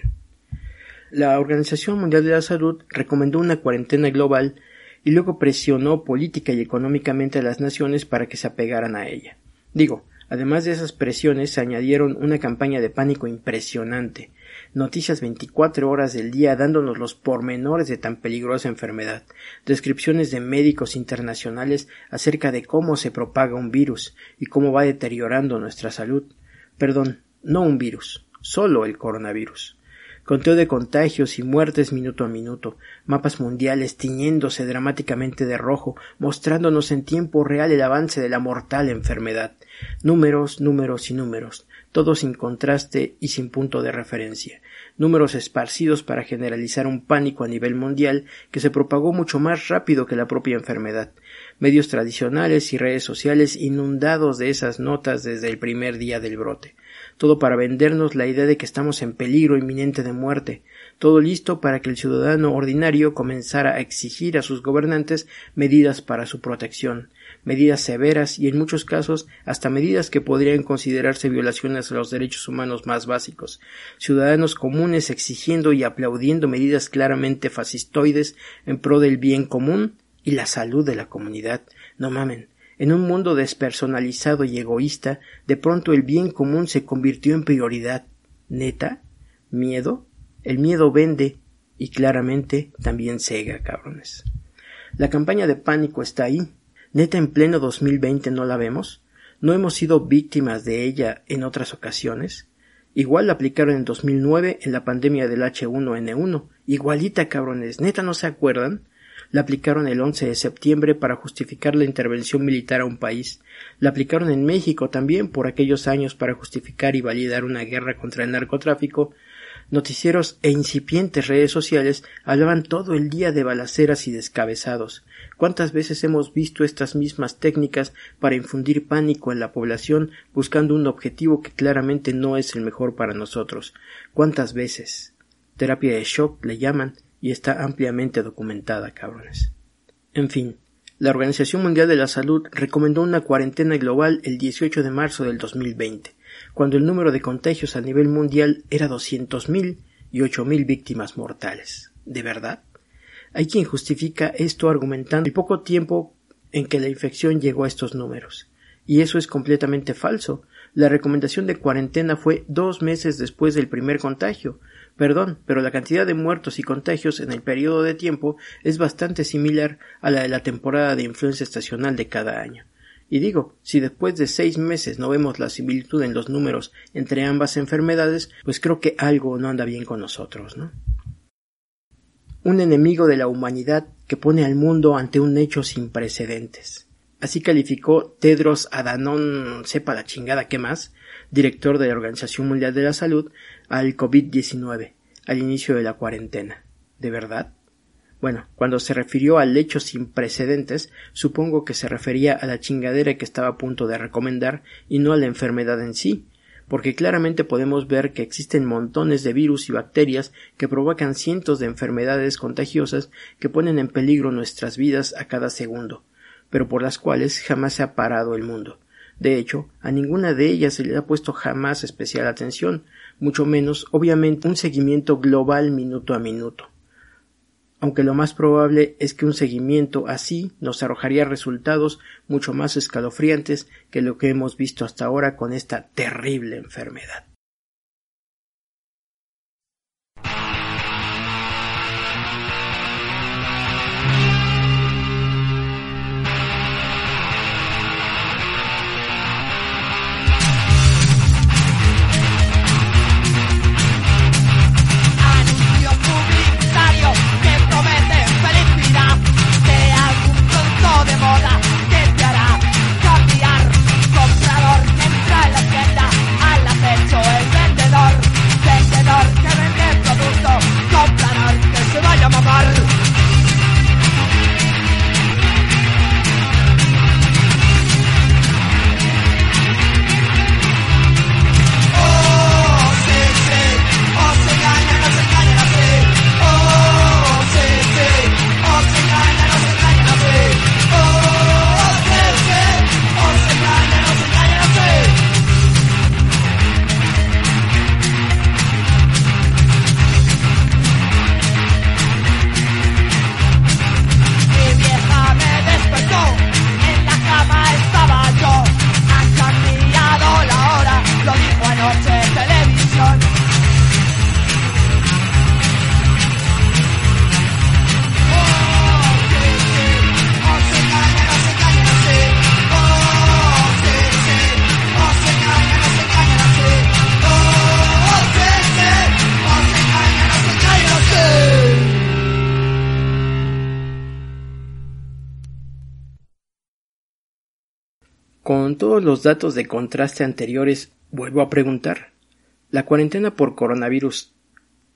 La Organización Mundial de la Salud recomendó una cuarentena global y luego presionó política y económicamente a las naciones para que se apegaran a ella. Digo, además de esas presiones se añadieron una campaña de pánico impresionante, noticias 24 horas del día dándonos los pormenores de tan peligrosa enfermedad, descripciones de médicos internacionales acerca de cómo se propaga un virus y cómo va deteriorando nuestra salud. Perdón, no un virus, solo el coronavirus. Conteo de contagios y muertes minuto a minuto, mapas mundiales tiñéndose dramáticamente de rojo, mostrándonos en tiempo real el avance de la mortal enfermedad, números, números y números, todos sin contraste y sin punto de referencia, números esparcidos para generalizar un pánico a nivel mundial que se propagó mucho más rápido que la propia enfermedad, medios tradicionales y redes sociales inundados de esas notas desde el primer día del brote. Todo para vendernos la idea de que estamos en peligro inminente de muerte, todo listo para que el ciudadano ordinario comenzara a exigir a sus gobernantes medidas para su protección, medidas severas y en muchos casos hasta medidas que podrían considerarse violaciones a los derechos humanos más básicos, ciudadanos comunes exigiendo y aplaudiendo medidas claramente fascistoides en pro del bien común y la salud de la comunidad. No mamen, en un mundo despersonalizado y egoísta, de pronto el bien común se convirtió en prioridad. ¿Neta? ¿Miedo? El miedo vende y claramente también cega, cabrones. La campaña de pánico está ahí. ¿Neta en pleno 2020 no la vemos? ¿No hemos sido víctimas de ella en otras ocasiones? Igual la aplicaron en 2009 en la pandemia del H1N1. Igualita, cabrones. ¿Neta no se acuerdan? la aplicaron el 11 de septiembre para justificar la intervención militar a un país, la aplicaron en México también por aquellos años para justificar y validar una guerra contra el narcotráfico, noticieros e incipientes redes sociales hablaban todo el día de balaceras y descabezados. ¿Cuántas veces hemos visto estas mismas técnicas para infundir pánico en la población buscando un objetivo que claramente no es el mejor para nosotros? ¿Cuántas veces? Terapia de shock le llaman y está ampliamente documentada, cabrones. En fin, la Organización Mundial de la Salud recomendó una cuarentena global el 18 de marzo del 2020, cuando el número de contagios a nivel mundial era 200.000 y 8.000 víctimas mortales. ¿De verdad? Hay quien justifica esto argumentando el poco tiempo en que la infección llegó a estos números. Y eso es completamente falso. La recomendación de cuarentena fue dos meses después del primer contagio, Perdón, pero la cantidad de muertos y contagios en el periodo de tiempo es bastante similar a la de la temporada de influencia estacional de cada año. Y digo, si después de seis meses no vemos la similitud en los números entre ambas enfermedades, pues creo que algo no anda bien con nosotros, ¿no? Un enemigo de la humanidad que pone al mundo ante un hecho sin precedentes. Así calificó Tedros Adhanom, sepa la chingada que más, director de la Organización Mundial de la Salud, al COVID-19 al inicio de la cuarentena. ¿De verdad? Bueno, cuando se refirió al hecho sin precedentes, supongo que se refería a la chingadera que estaba a punto de recomendar y no a la enfermedad en sí, porque claramente podemos ver que existen montones de virus y bacterias que provocan cientos de enfermedades contagiosas que ponen en peligro nuestras vidas a cada segundo, pero por las cuales jamás se ha parado el mundo. De hecho, a ninguna de ellas se le ha puesto jamás especial atención, mucho menos, obviamente, un seguimiento global minuto a minuto. Aunque lo más probable es que un seguimiento así nos arrojaría resultados mucho más escalofriantes que lo que hemos visto hasta ahora con esta terrible enfermedad. amar. Con todos los datos de contraste anteriores, vuelvo a preguntar, ¿la cuarentena por coronavirus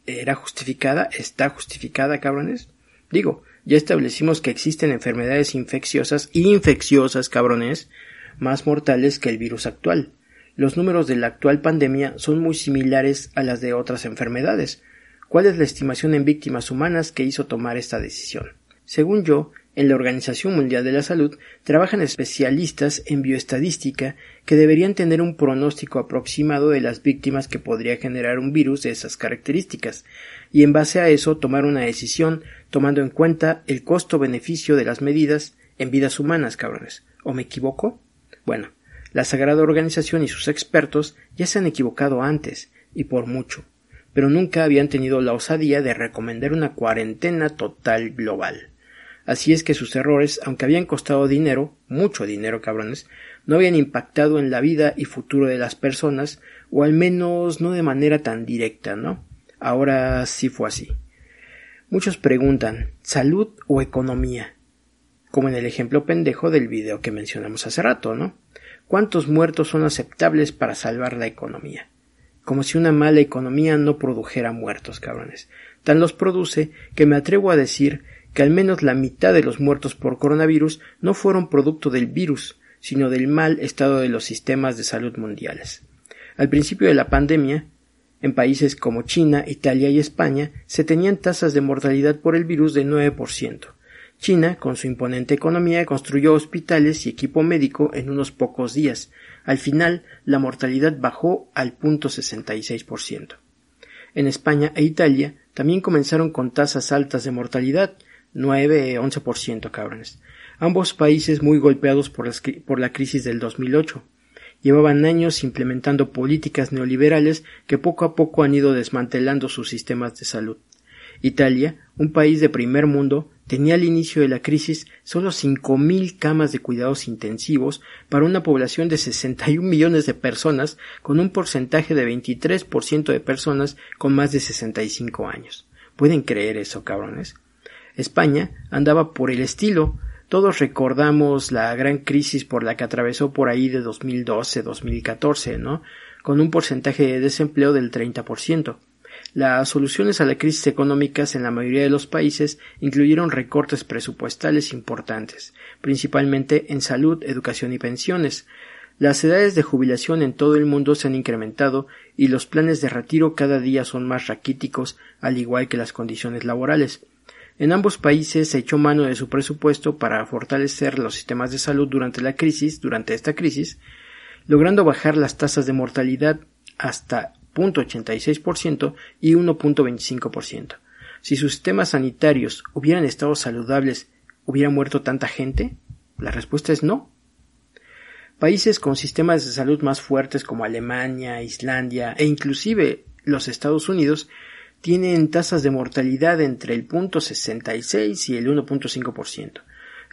era justificada? ¿Está justificada, cabrones? Digo, ya establecimos que existen enfermedades infecciosas y infecciosas, cabrones, más mortales que el virus actual. Los números de la actual pandemia son muy similares a las de otras enfermedades. ¿Cuál es la estimación en víctimas humanas que hizo tomar esta decisión? Según yo, en la Organización Mundial de la Salud trabajan especialistas en bioestadística que deberían tener un pronóstico aproximado de las víctimas que podría generar un virus de esas características, y en base a eso tomar una decisión tomando en cuenta el costo-beneficio de las medidas en vidas humanas, cabrones. ¿O me equivoco? Bueno, la Sagrada Organización y sus expertos ya se han equivocado antes, y por mucho, pero nunca habían tenido la osadía de recomendar una cuarentena total global. Así es que sus errores, aunque habían costado dinero, mucho dinero, cabrones, no habían impactado en la vida y futuro de las personas, o al menos no de manera tan directa, ¿no? Ahora sí fue así. Muchos preguntan, ¿salud o economía? Como en el ejemplo pendejo del video que mencionamos hace rato, ¿no? ¿Cuántos muertos son aceptables para salvar la economía? Como si una mala economía no produjera muertos, cabrones. Tan los produce que me atrevo a decir que al menos la mitad de los muertos por coronavirus no fueron producto del virus, sino del mal estado de los sistemas de salud mundiales. Al principio de la pandemia, en países como China, Italia y España se tenían tasas de mortalidad por el virus de 9%. China, con su imponente economía, construyó hospitales y equipo médico en unos pocos días. Al final, la mortalidad bajó al punto 66%. En España e Italia también comenzaron con tasas altas de mortalidad, 9-11% cabrones. Ambos países muy golpeados por, por la crisis del 2008. Llevaban años implementando políticas neoliberales que poco a poco han ido desmantelando sus sistemas de salud. Italia, un país de primer mundo, tenía al inicio de la crisis solo 5.000 camas de cuidados intensivos para una población de 61 millones de personas con un porcentaje de 23% de personas con más de 65 años. ¿Pueden creer eso, cabrones? España andaba por el estilo. Todos recordamos la gran crisis por la que atravesó por ahí de 2012-2014, ¿no? Con un porcentaje de desempleo del 30%. Las soluciones a la crisis económicas en la mayoría de los países incluyeron recortes presupuestales importantes, principalmente en salud, educación y pensiones. Las edades de jubilación en todo el mundo se han incrementado y los planes de retiro cada día son más raquíticos, al igual que las condiciones laborales. En ambos países se echó mano de su presupuesto para fortalecer los sistemas de salud durante la crisis, durante esta crisis, logrando bajar las tasas de mortalidad hasta 0.86% y 1.25%. Si sus sistemas sanitarios hubieran estado saludables, ¿hubiera muerto tanta gente? La respuesta es no. Países con sistemas de salud más fuertes como Alemania, Islandia e inclusive los Estados Unidos tienen tasas de mortalidad entre el 0.66 y el 1.5%.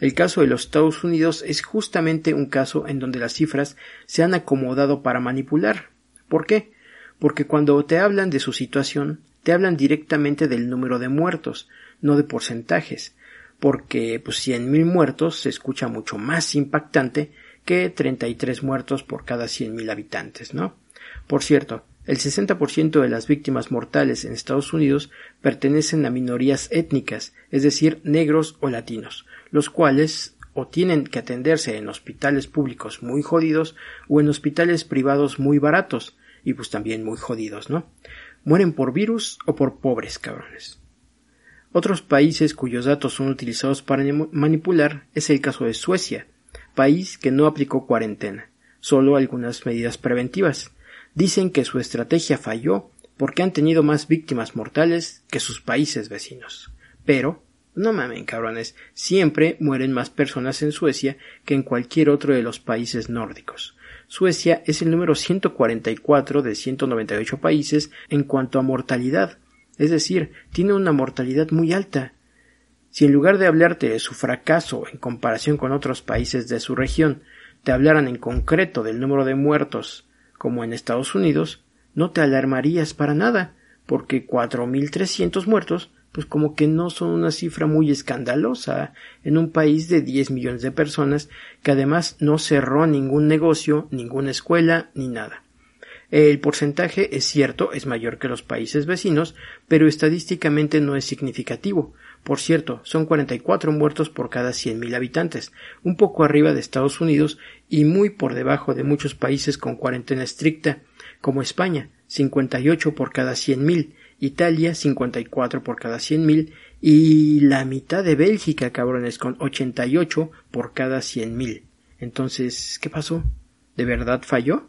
El caso de los Estados Unidos es justamente un caso en donde las cifras se han acomodado para manipular. ¿Por qué? porque cuando te hablan de su situación, te hablan directamente del número de muertos, no de porcentajes, porque pues mil muertos se escucha mucho más impactante que 33 muertos por cada mil habitantes, ¿no? Por cierto, el 60% de las víctimas mortales en Estados Unidos pertenecen a minorías étnicas, es decir, negros o latinos, los cuales o tienen que atenderse en hospitales públicos muy jodidos o en hospitales privados muy baratos, y pues también muy jodidos, ¿no? Mueren por virus o por pobres cabrones. Otros países cuyos datos son utilizados para manipular es el caso de Suecia, país que no aplicó cuarentena, solo algunas medidas preventivas. Dicen que su estrategia falló porque han tenido más víctimas mortales que sus países vecinos. Pero, no mamen cabrones, siempre mueren más personas en Suecia que en cualquier otro de los países nórdicos. Suecia es el número 144 de 198 países en cuanto a mortalidad, es decir, tiene una mortalidad muy alta. Si en lugar de hablarte de su fracaso en comparación con otros países de su región, te hablaran en concreto del número de muertos, como en Estados Unidos, no te alarmarías para nada, porque 4.300 muertos pues como que no son una cifra muy escandalosa en un país de 10 millones de personas que además no cerró ningún negocio, ninguna escuela ni nada. El porcentaje es cierto, es mayor que los países vecinos, pero estadísticamente no es significativo. Por cierto, son 44 muertos por cada 100.000 habitantes, un poco arriba de Estados Unidos y muy por debajo de muchos países con cuarentena estricta, como España, 58 por cada 100.000, Italia 54 por cada 100.000 y la mitad de Bélgica, cabrones, con 88 por cada 100.000. Entonces, ¿qué pasó? ¿De verdad falló?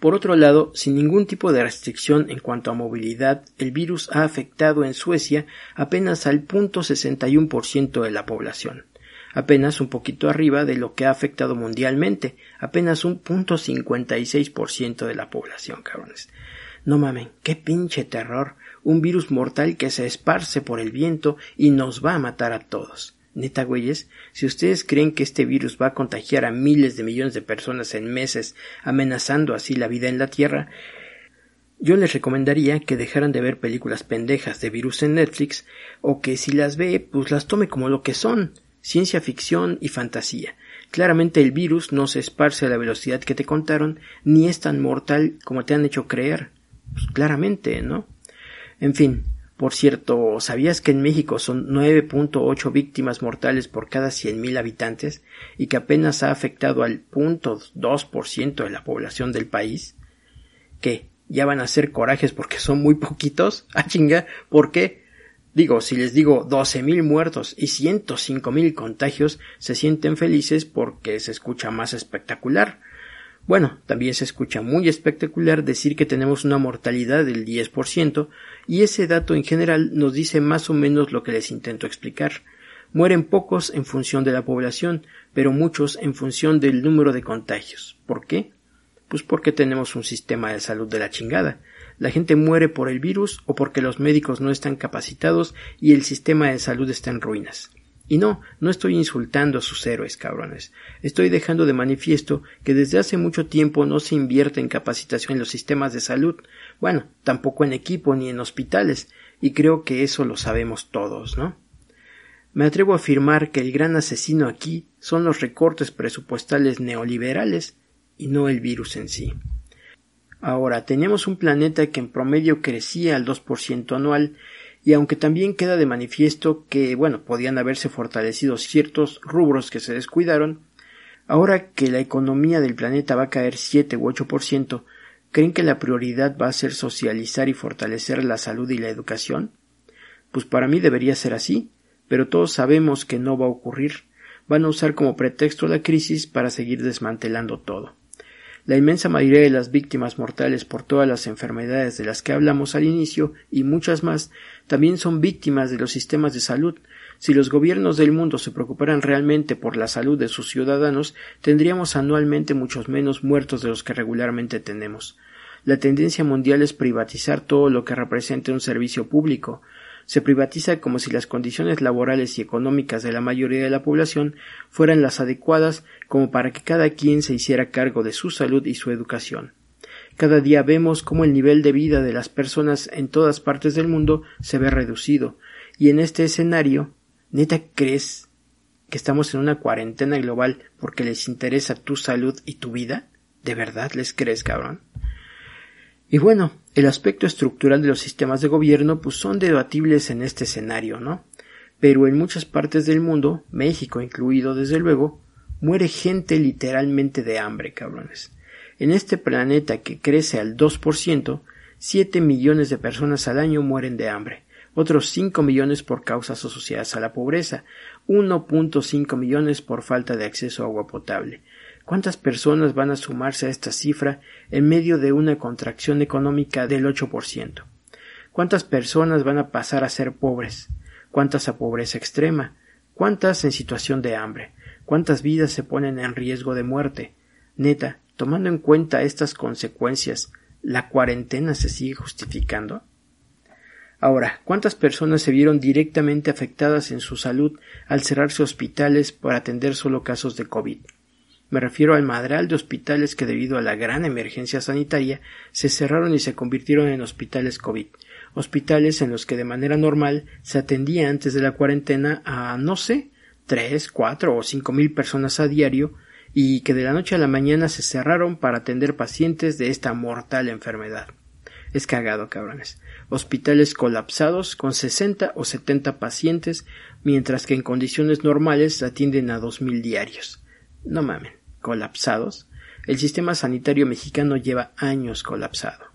Por otro lado, sin ningún tipo de restricción en cuanto a movilidad, el virus ha afectado en Suecia apenas al punto 61% de la población, apenas un poquito arriba de lo que ha afectado mundialmente, apenas un punto 56% de la población, cabrones. No mamen, qué pinche terror. Un virus mortal que se esparce por el viento y nos va a matar a todos. Neta, güeyes, si ustedes creen que este virus va a contagiar a miles de millones de personas en meses, amenazando así la vida en la Tierra, yo les recomendaría que dejaran de ver películas pendejas de virus en Netflix, o que si las ve, pues las tome como lo que son, ciencia ficción y fantasía. Claramente el virus no se esparce a la velocidad que te contaron, ni es tan mortal como te han hecho creer. Pues, claramente, ¿no? En fin, por cierto, ¿sabías que en México son 9.8 víctimas mortales por cada 100.000 habitantes y que apenas ha afectado al 0.2% de la población del país? ¿Qué? ¿Ya van a ser corajes porque son muy poquitos? ¡Ah, chinga! ¿Por qué? Digo, si les digo 12.000 muertos y 105.000 contagios, se sienten felices porque se escucha más espectacular. Bueno, también se escucha muy espectacular decir que tenemos una mortalidad del 10%, y ese dato en general nos dice más o menos lo que les intento explicar. Mueren pocos en función de la población, pero muchos en función del número de contagios. ¿Por qué? Pues porque tenemos un sistema de salud de la chingada. La gente muere por el virus o porque los médicos no están capacitados y el sistema de salud está en ruinas. Y no, no estoy insultando a sus héroes, cabrones. Estoy dejando de manifiesto que desde hace mucho tiempo no se invierte en capacitación en los sistemas de salud, bueno, tampoco en equipo ni en hospitales, y creo que eso lo sabemos todos, ¿no? Me atrevo a afirmar que el gran asesino aquí son los recortes presupuestales neoliberales y no el virus en sí. Ahora, teníamos un planeta que en promedio crecía al 2% anual y aunque también queda de manifiesto que, bueno, podían haberse fortalecido ciertos rubros que se descuidaron, ahora que la economía del planeta va a caer 7 u 8%, ¿creen que la prioridad va a ser socializar y fortalecer la salud y la educación? Pues para mí debería ser así, pero todos sabemos que no va a ocurrir. Van a usar como pretexto la crisis para seguir desmantelando todo. La inmensa mayoría de las víctimas mortales por todas las enfermedades de las que hablamos al inicio y muchas más también son víctimas de los sistemas de salud. Si los gobiernos del mundo se preocuparan realmente por la salud de sus ciudadanos, tendríamos anualmente muchos menos muertos de los que regularmente tenemos. La tendencia mundial es privatizar todo lo que represente un servicio público, se privatiza como si las condiciones laborales y económicas de la mayoría de la población fueran las adecuadas como para que cada quien se hiciera cargo de su salud y su educación. Cada día vemos cómo el nivel de vida de las personas en todas partes del mundo se ve reducido, y en este escenario, ¿neta crees que estamos en una cuarentena global porque les interesa tu salud y tu vida? ¿De verdad les crees, cabrón? Y bueno, el aspecto estructural de los sistemas de gobierno pues son debatibles en este escenario, ¿no? Pero en muchas partes del mundo, México incluido desde luego, muere gente literalmente de hambre, cabrones. En este planeta que crece al 2%, 7 millones de personas al año mueren de hambre, otros 5 millones por causas asociadas a la pobreza, 1.5 millones por falta de acceso a agua potable, ¿Cuántas personas van a sumarse a esta cifra en medio de una contracción económica del 8%? ¿Cuántas personas van a pasar a ser pobres? ¿Cuántas a pobreza extrema? ¿Cuántas en situación de hambre? ¿Cuántas vidas se ponen en riesgo de muerte? Neta, tomando en cuenta estas consecuencias, ¿la cuarentena se sigue justificando? Ahora, ¿cuántas personas se vieron directamente afectadas en su salud al cerrarse hospitales para atender solo casos de COVID? Me refiero al madral de hospitales que debido a la gran emergencia sanitaria se cerraron y se convirtieron en hospitales COVID, hospitales en los que de manera normal se atendía antes de la cuarentena a no sé tres, cuatro o cinco mil personas a diario y que de la noche a la mañana se cerraron para atender pacientes de esta mortal enfermedad. Es cagado, cabrones. Hospitales colapsados con 60 o 70 pacientes, mientras que en condiciones normales atienden a dos mil diarios. No mamen, colapsados. El sistema sanitario mexicano lleva años colapsado.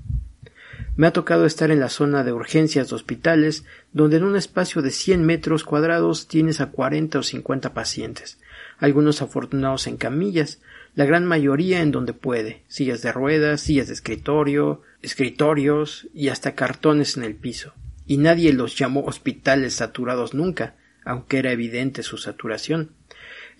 Me ha tocado estar en la zona de urgencias de hospitales, donde en un espacio de 100 metros cuadrados tienes a 40 o 50 pacientes, algunos afortunados en camillas, la gran mayoría en donde puede, sillas de ruedas, sillas de escritorio, escritorios y hasta cartones en el piso. Y nadie los llamó hospitales saturados nunca, aunque era evidente su saturación.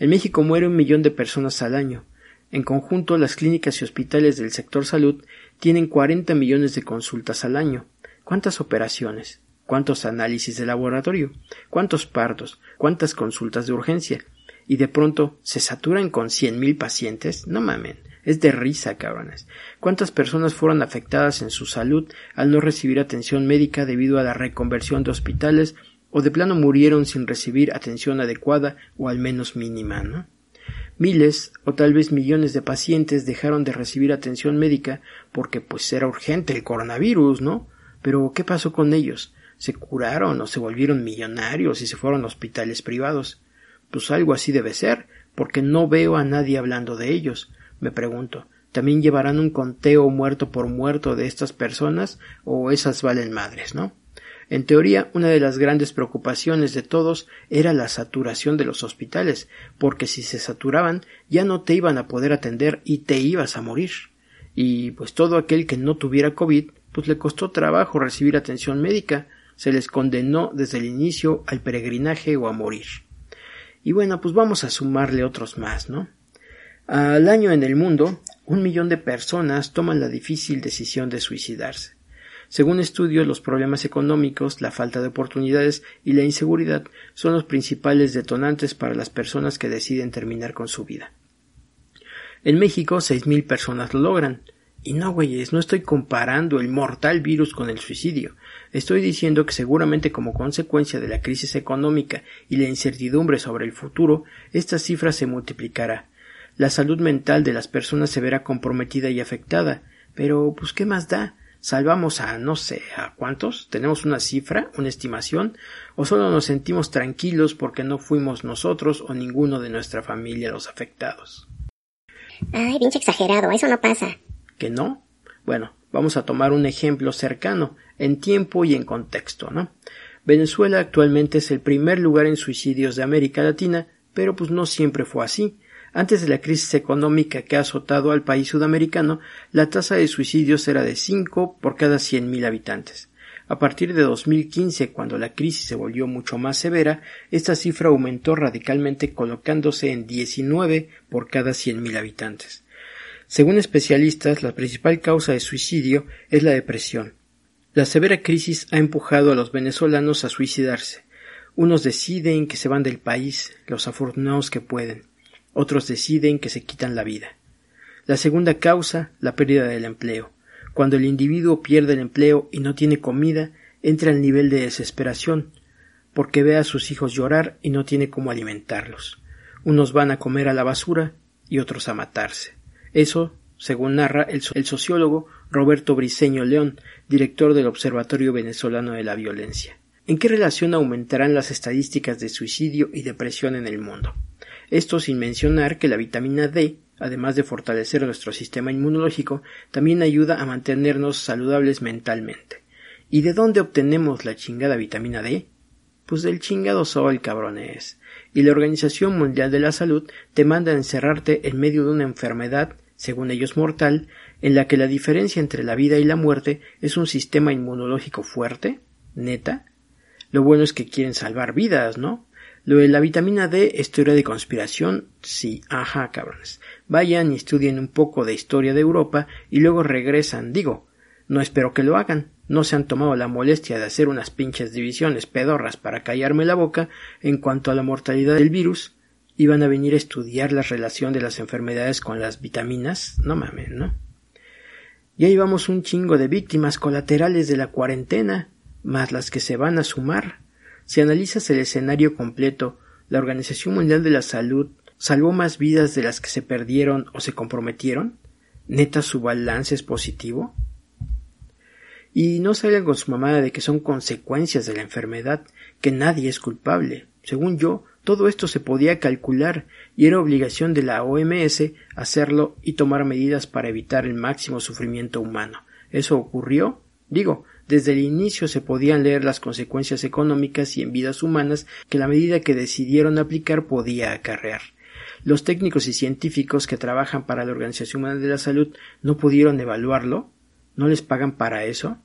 En México muere un millón de personas al año. En conjunto, las clínicas y hospitales del sector salud tienen 40 millones de consultas al año. ¿Cuántas operaciones? ¿Cuántos análisis de laboratorio? ¿Cuántos partos? ¿Cuántas consultas de urgencia? Y de pronto se saturan con cien mil pacientes. No mamen. Es de risa, cabrones. ¿Cuántas personas fueron afectadas en su salud al no recibir atención médica debido a la reconversión de hospitales o de plano murieron sin recibir atención adecuada o al menos mínima, ¿no? Miles o tal vez millones de pacientes dejaron de recibir atención médica porque pues era urgente el coronavirus, ¿no? Pero ¿qué pasó con ellos? ¿Se curaron o se volvieron millonarios y se fueron a hospitales privados? Pues algo así debe ser, porque no veo a nadie hablando de ellos. Me pregunto, ¿también llevarán un conteo muerto por muerto de estas personas o esas valen madres, ¿no? En teoría, una de las grandes preocupaciones de todos era la saturación de los hospitales, porque si se saturaban ya no te iban a poder atender y te ibas a morir. Y pues todo aquel que no tuviera COVID, pues le costó trabajo recibir atención médica, se les condenó desde el inicio al peregrinaje o a morir. Y bueno, pues vamos a sumarle otros más, ¿no? Al año en el mundo Un millón de personas toman la difícil decisión de suicidarse. Según estudios, los problemas económicos, la falta de oportunidades y la inseguridad son los principales detonantes para las personas que deciden terminar con su vida. En México, seis mil personas lo logran. Y no, güeyes, no estoy comparando el mortal virus con el suicidio. Estoy diciendo que seguramente como consecuencia de la crisis económica y la incertidumbre sobre el futuro, esta cifra se multiplicará. La salud mental de las personas se verá comprometida y afectada. Pero, pues, ¿qué más da? ¿Salvamos a, no sé, a cuántos? ¿Tenemos una cifra, una estimación? ¿O solo nos sentimos tranquilos porque no fuimos nosotros o ninguno de nuestra familia los afectados? Ay, pinche exagerado, eso no pasa. ¿Que no? Bueno, vamos a tomar un ejemplo cercano, en tiempo y en contexto, ¿no? Venezuela actualmente es el primer lugar en suicidios de América Latina, pero pues no siempre fue así. Antes de la crisis económica que ha azotado al país sudamericano, la tasa de suicidios era de 5 por cada 100.000 habitantes. A partir de 2015, cuando la crisis se volvió mucho más severa, esta cifra aumentó radicalmente colocándose en 19 por cada 100.000 habitantes. Según especialistas, la principal causa de suicidio es la depresión. La severa crisis ha empujado a los venezolanos a suicidarse. Unos deciden que se van del país, los afortunados que pueden. Otros deciden que se quitan la vida. La segunda causa, la pérdida del empleo. Cuando el individuo pierde el empleo y no tiene comida, entra al nivel de desesperación, porque ve a sus hijos llorar y no tiene cómo alimentarlos. Unos van a comer a la basura y otros a matarse. Eso, según narra el, sociólogo Roberto Briceño León, director del Observatorio Venezolano de la Violencia. ¿En qué relación aumentarán las estadísticas de suicidio y depresión en el mundo? Esto sin mencionar que la vitamina D además de fortalecer nuestro sistema inmunológico, también ayuda a mantenernos saludables mentalmente. ¿Y de dónde obtenemos la chingada vitamina D? Pues del chingado sol, cabrones. Y la Organización Mundial de la Salud te manda a encerrarte en medio de una enfermedad, según ellos mortal, en la que la diferencia entre la vida y la muerte es un sistema inmunológico fuerte, neta. Lo bueno es que quieren salvar vidas, ¿no? Lo de la vitamina D es teoría de conspiración, sí, ajá, cabrones. Vayan y estudien un poco de historia de Europa y luego regresan. Digo, no espero que lo hagan. No se han tomado la molestia de hacer unas pinches divisiones pedorras para callarme la boca en cuanto a la mortalidad del virus y van a venir a estudiar la relación de las enfermedades con las vitaminas. No mames, ¿no? Ya llevamos un chingo de víctimas colaterales de la cuarentena, más las que se van a sumar. Si analizas el escenario completo, la Organización Mundial de la Salud salvó más vidas de las que se perdieron o se comprometieron. ¿Neta su balance es positivo? Y no salgan con su mamada de que son consecuencias de la enfermedad, que nadie es culpable. Según yo, todo esto se podía calcular y era obligación de la OMS hacerlo y tomar medidas para evitar el máximo sufrimiento humano. ¿Eso ocurrió? Digo, desde el inicio se podían leer las consecuencias económicas y en vidas humanas que la medida que decidieron aplicar podía acarrear. Los técnicos y científicos que trabajan para la Organización Mundial de la Salud no pudieron evaluarlo. ¿No les pagan para eso?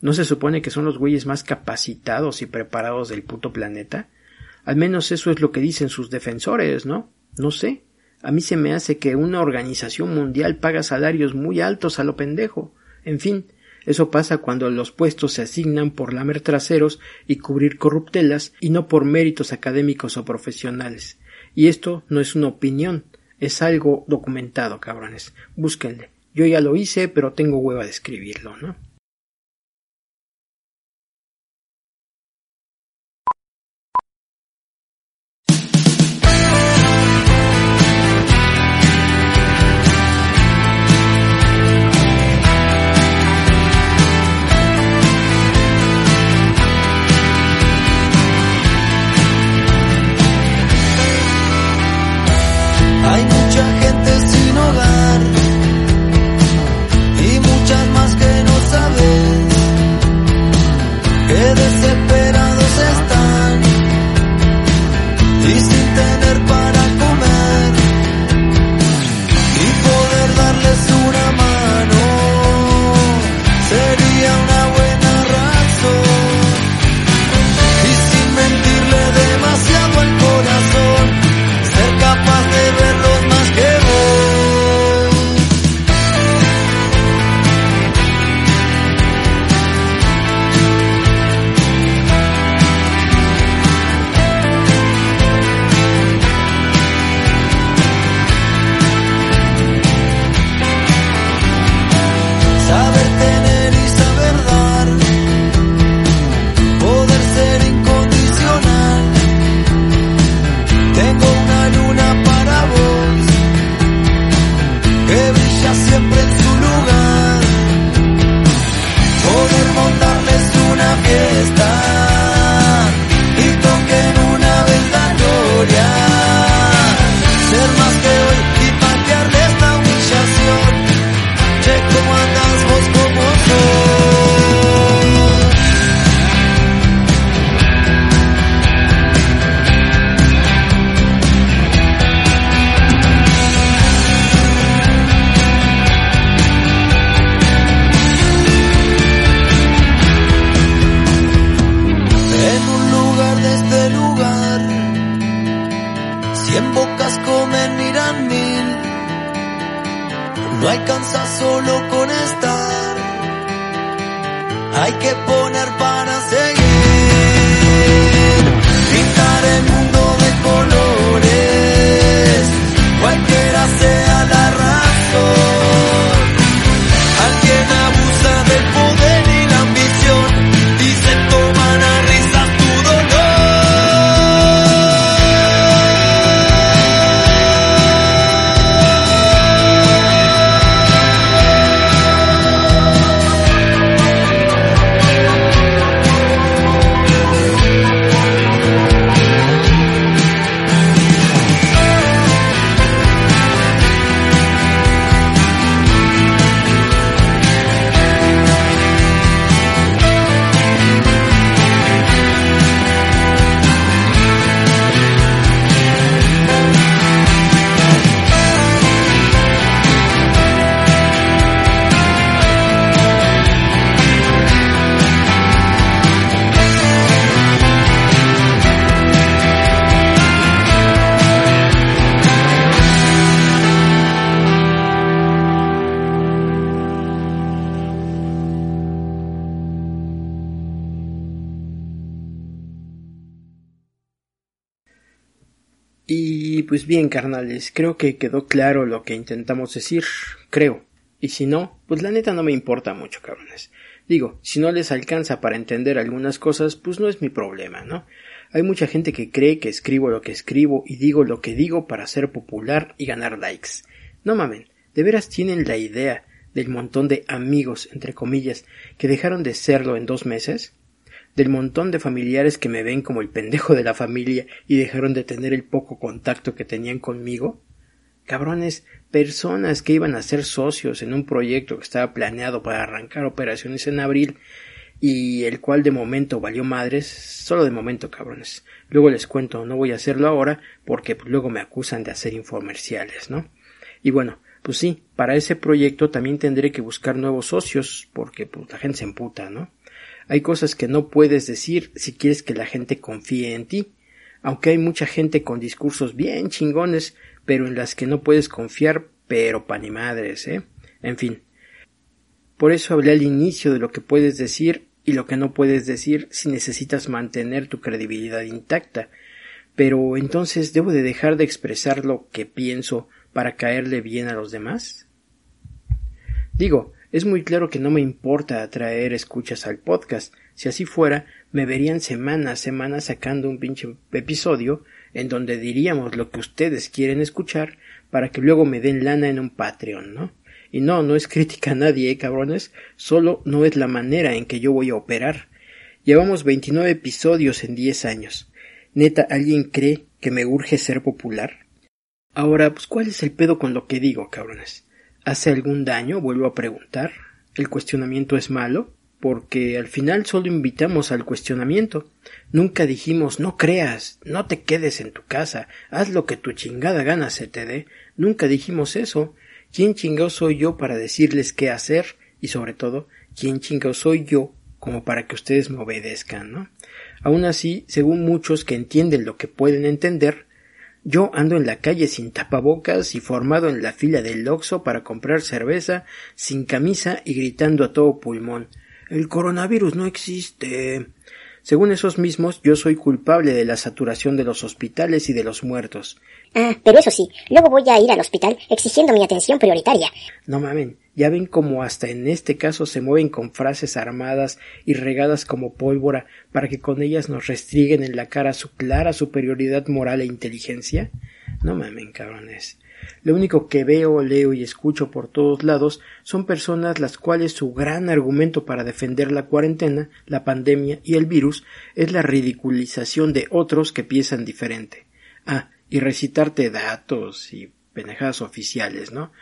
¿No se supone que son los güeyes más capacitados y preparados del puto planeta? Al menos eso es lo que dicen sus defensores, ¿no? No sé. A mí se me hace que una organización mundial paga salarios muy altos a lo pendejo. En fin, eso pasa cuando los puestos se asignan por lamer traseros y cubrir corruptelas y no por méritos académicos o profesionales. Y esto no es una opinión, es algo documentado, cabrones. Búsquenle. Yo ya lo hice, pero tengo hueva de escribirlo, ¿no? Hay que poner para seguir. Bien, carnales, creo que quedó claro lo que intentamos decir, creo. Y si no, pues la neta no me importa mucho, cabrones. Digo, si no les alcanza para entender algunas cosas, pues no es mi problema, ¿no? Hay mucha gente que cree que escribo lo que escribo y digo lo que digo para ser popular y ganar likes. No mamen, de veras tienen la idea del montón de amigos, entre comillas, que dejaron de serlo en dos meses? Del montón de familiares que me ven como el pendejo de la familia y dejaron de tener el poco contacto que tenían conmigo? Cabrones, personas que iban a ser socios en un proyecto que estaba planeado para arrancar operaciones en abril y el cual de momento valió madres, solo de momento, cabrones. Luego les cuento, no voy a hacerlo ahora porque pues, luego me acusan de hacer infomerciales, ¿no? Y bueno, pues sí, para ese proyecto también tendré que buscar nuevos socios porque pues la gente se emputa, ¿no? Hay cosas que no puedes decir si quieres que la gente confíe en ti, aunque hay mucha gente con discursos bien chingones, pero en las que no puedes confiar, pero pa' ni madres, ¿eh? En fin. Por eso hablé al inicio de lo que puedes decir y lo que no puedes decir si necesitas mantener tu credibilidad intacta. Pero entonces debo de dejar de expresar lo que pienso para caerle bien a los demás? Digo, es muy claro que no me importa atraer escuchas al podcast. Si así fuera, me verían semana a semana sacando un pinche episodio en donde diríamos lo que ustedes quieren escuchar para que luego me den lana en un Patreon, ¿no? Y no, no es crítica a nadie, ¿eh, cabrones, solo no es la manera en que yo voy a operar. Llevamos 29 episodios en 10 años. Neta, ¿alguien cree que me urge ser popular? Ahora, pues, ¿cuál es el pedo con lo que digo, cabrones? ¿Hace algún daño? Vuelvo a preguntar. ¿El cuestionamiento es malo? Porque al final solo invitamos al cuestionamiento. Nunca dijimos no creas, no te quedes en tu casa, haz lo que tu chingada gana se te dé. Nunca dijimos eso. ¿Quién chingado soy yo para decirles qué hacer? Y sobre todo, ¿quién chingado soy yo como para que ustedes me obedezcan, ¿no? Aun así, según muchos que entienden lo que pueden entender, yo ando en la calle sin tapabocas y formado en la fila del Oxxo para comprar cerveza, sin camisa y gritando a todo pulmón El coronavirus no existe. Según esos mismos, yo soy culpable de la saturación de los hospitales y de los muertos. Ah, pero eso sí, luego voy a ir al hospital exigiendo mi atención prioritaria. No mamen, ya ven como hasta en este caso se mueven con frases armadas y regadas como pólvora para que con ellas nos restriguen en la cara su clara superioridad moral e inteligencia. No mamen, cabrones. Lo único que veo, leo y escucho por todos lados son personas las cuales su gran argumento para defender la cuarentena, la pandemia y el virus es la ridiculización de otros que piensan diferente. Ah, y recitarte datos y penejadas oficiales, ¿no?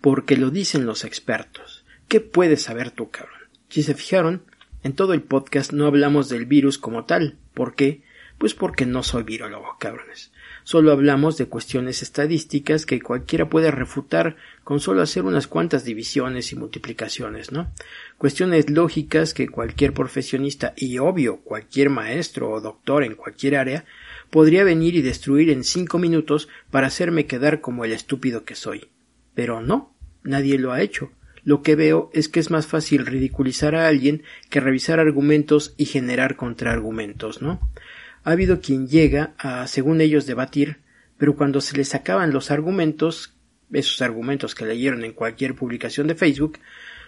Porque lo dicen los expertos. ¿Qué puedes saber tú, cabrón? Si se fijaron, en todo el podcast no hablamos del virus como tal. ¿Por qué? Pues porque no soy virólogo, cabrones. Solo hablamos de cuestiones estadísticas que cualquiera puede refutar con solo hacer unas cuantas divisiones y multiplicaciones, ¿no? Cuestiones lógicas que cualquier profesionista y obvio cualquier maestro o doctor en cualquier área podría venir y destruir en cinco minutos para hacerme quedar como el estúpido que soy. Pero no, nadie lo ha hecho. Lo que veo es que es más fácil ridiculizar a alguien que revisar argumentos y generar contraargumentos, ¿no? Ha habido quien llega a, según ellos, debatir, pero cuando se les acaban los argumentos, esos argumentos que leyeron en cualquier publicación de Facebook,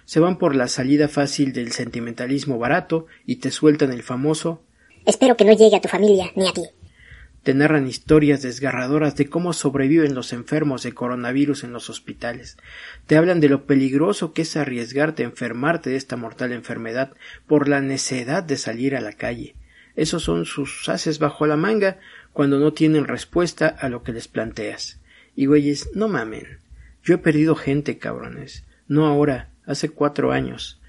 se van por la salida fácil del sentimentalismo barato y te sueltan el famoso Espero que no llegue a tu familia ni a ti. te narran historias desgarradoras de cómo sobreviven los enfermos de coronavirus en los hospitales. Te hablan de lo peligroso que es arriesgarte a enfermarte de esta mortal enfermedad por la necedad de salir a la calle. Esos son sus haces bajo la manga cuando no tienen respuesta a lo que les planteas. Y güeyes, no mamen. Yo he perdido gente, cabrones. No ahora, hace cuatro años.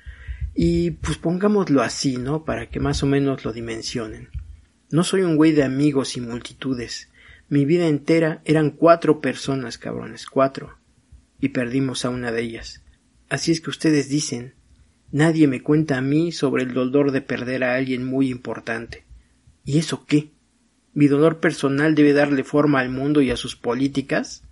Y pues pongámoslo así, ¿no? Para que más o menos lo dimensionen. No soy un güey de amigos y multitudes. Mi vida entera eran cuatro personas, cabrones, cuatro. Y perdimos a una de ellas. Así es que ustedes dicen, nadie me cuenta a mí sobre el dolor de perder a alguien muy importante. ¿Y eso qué? ¿Mi dolor personal debe darle forma al mundo y a sus políticas?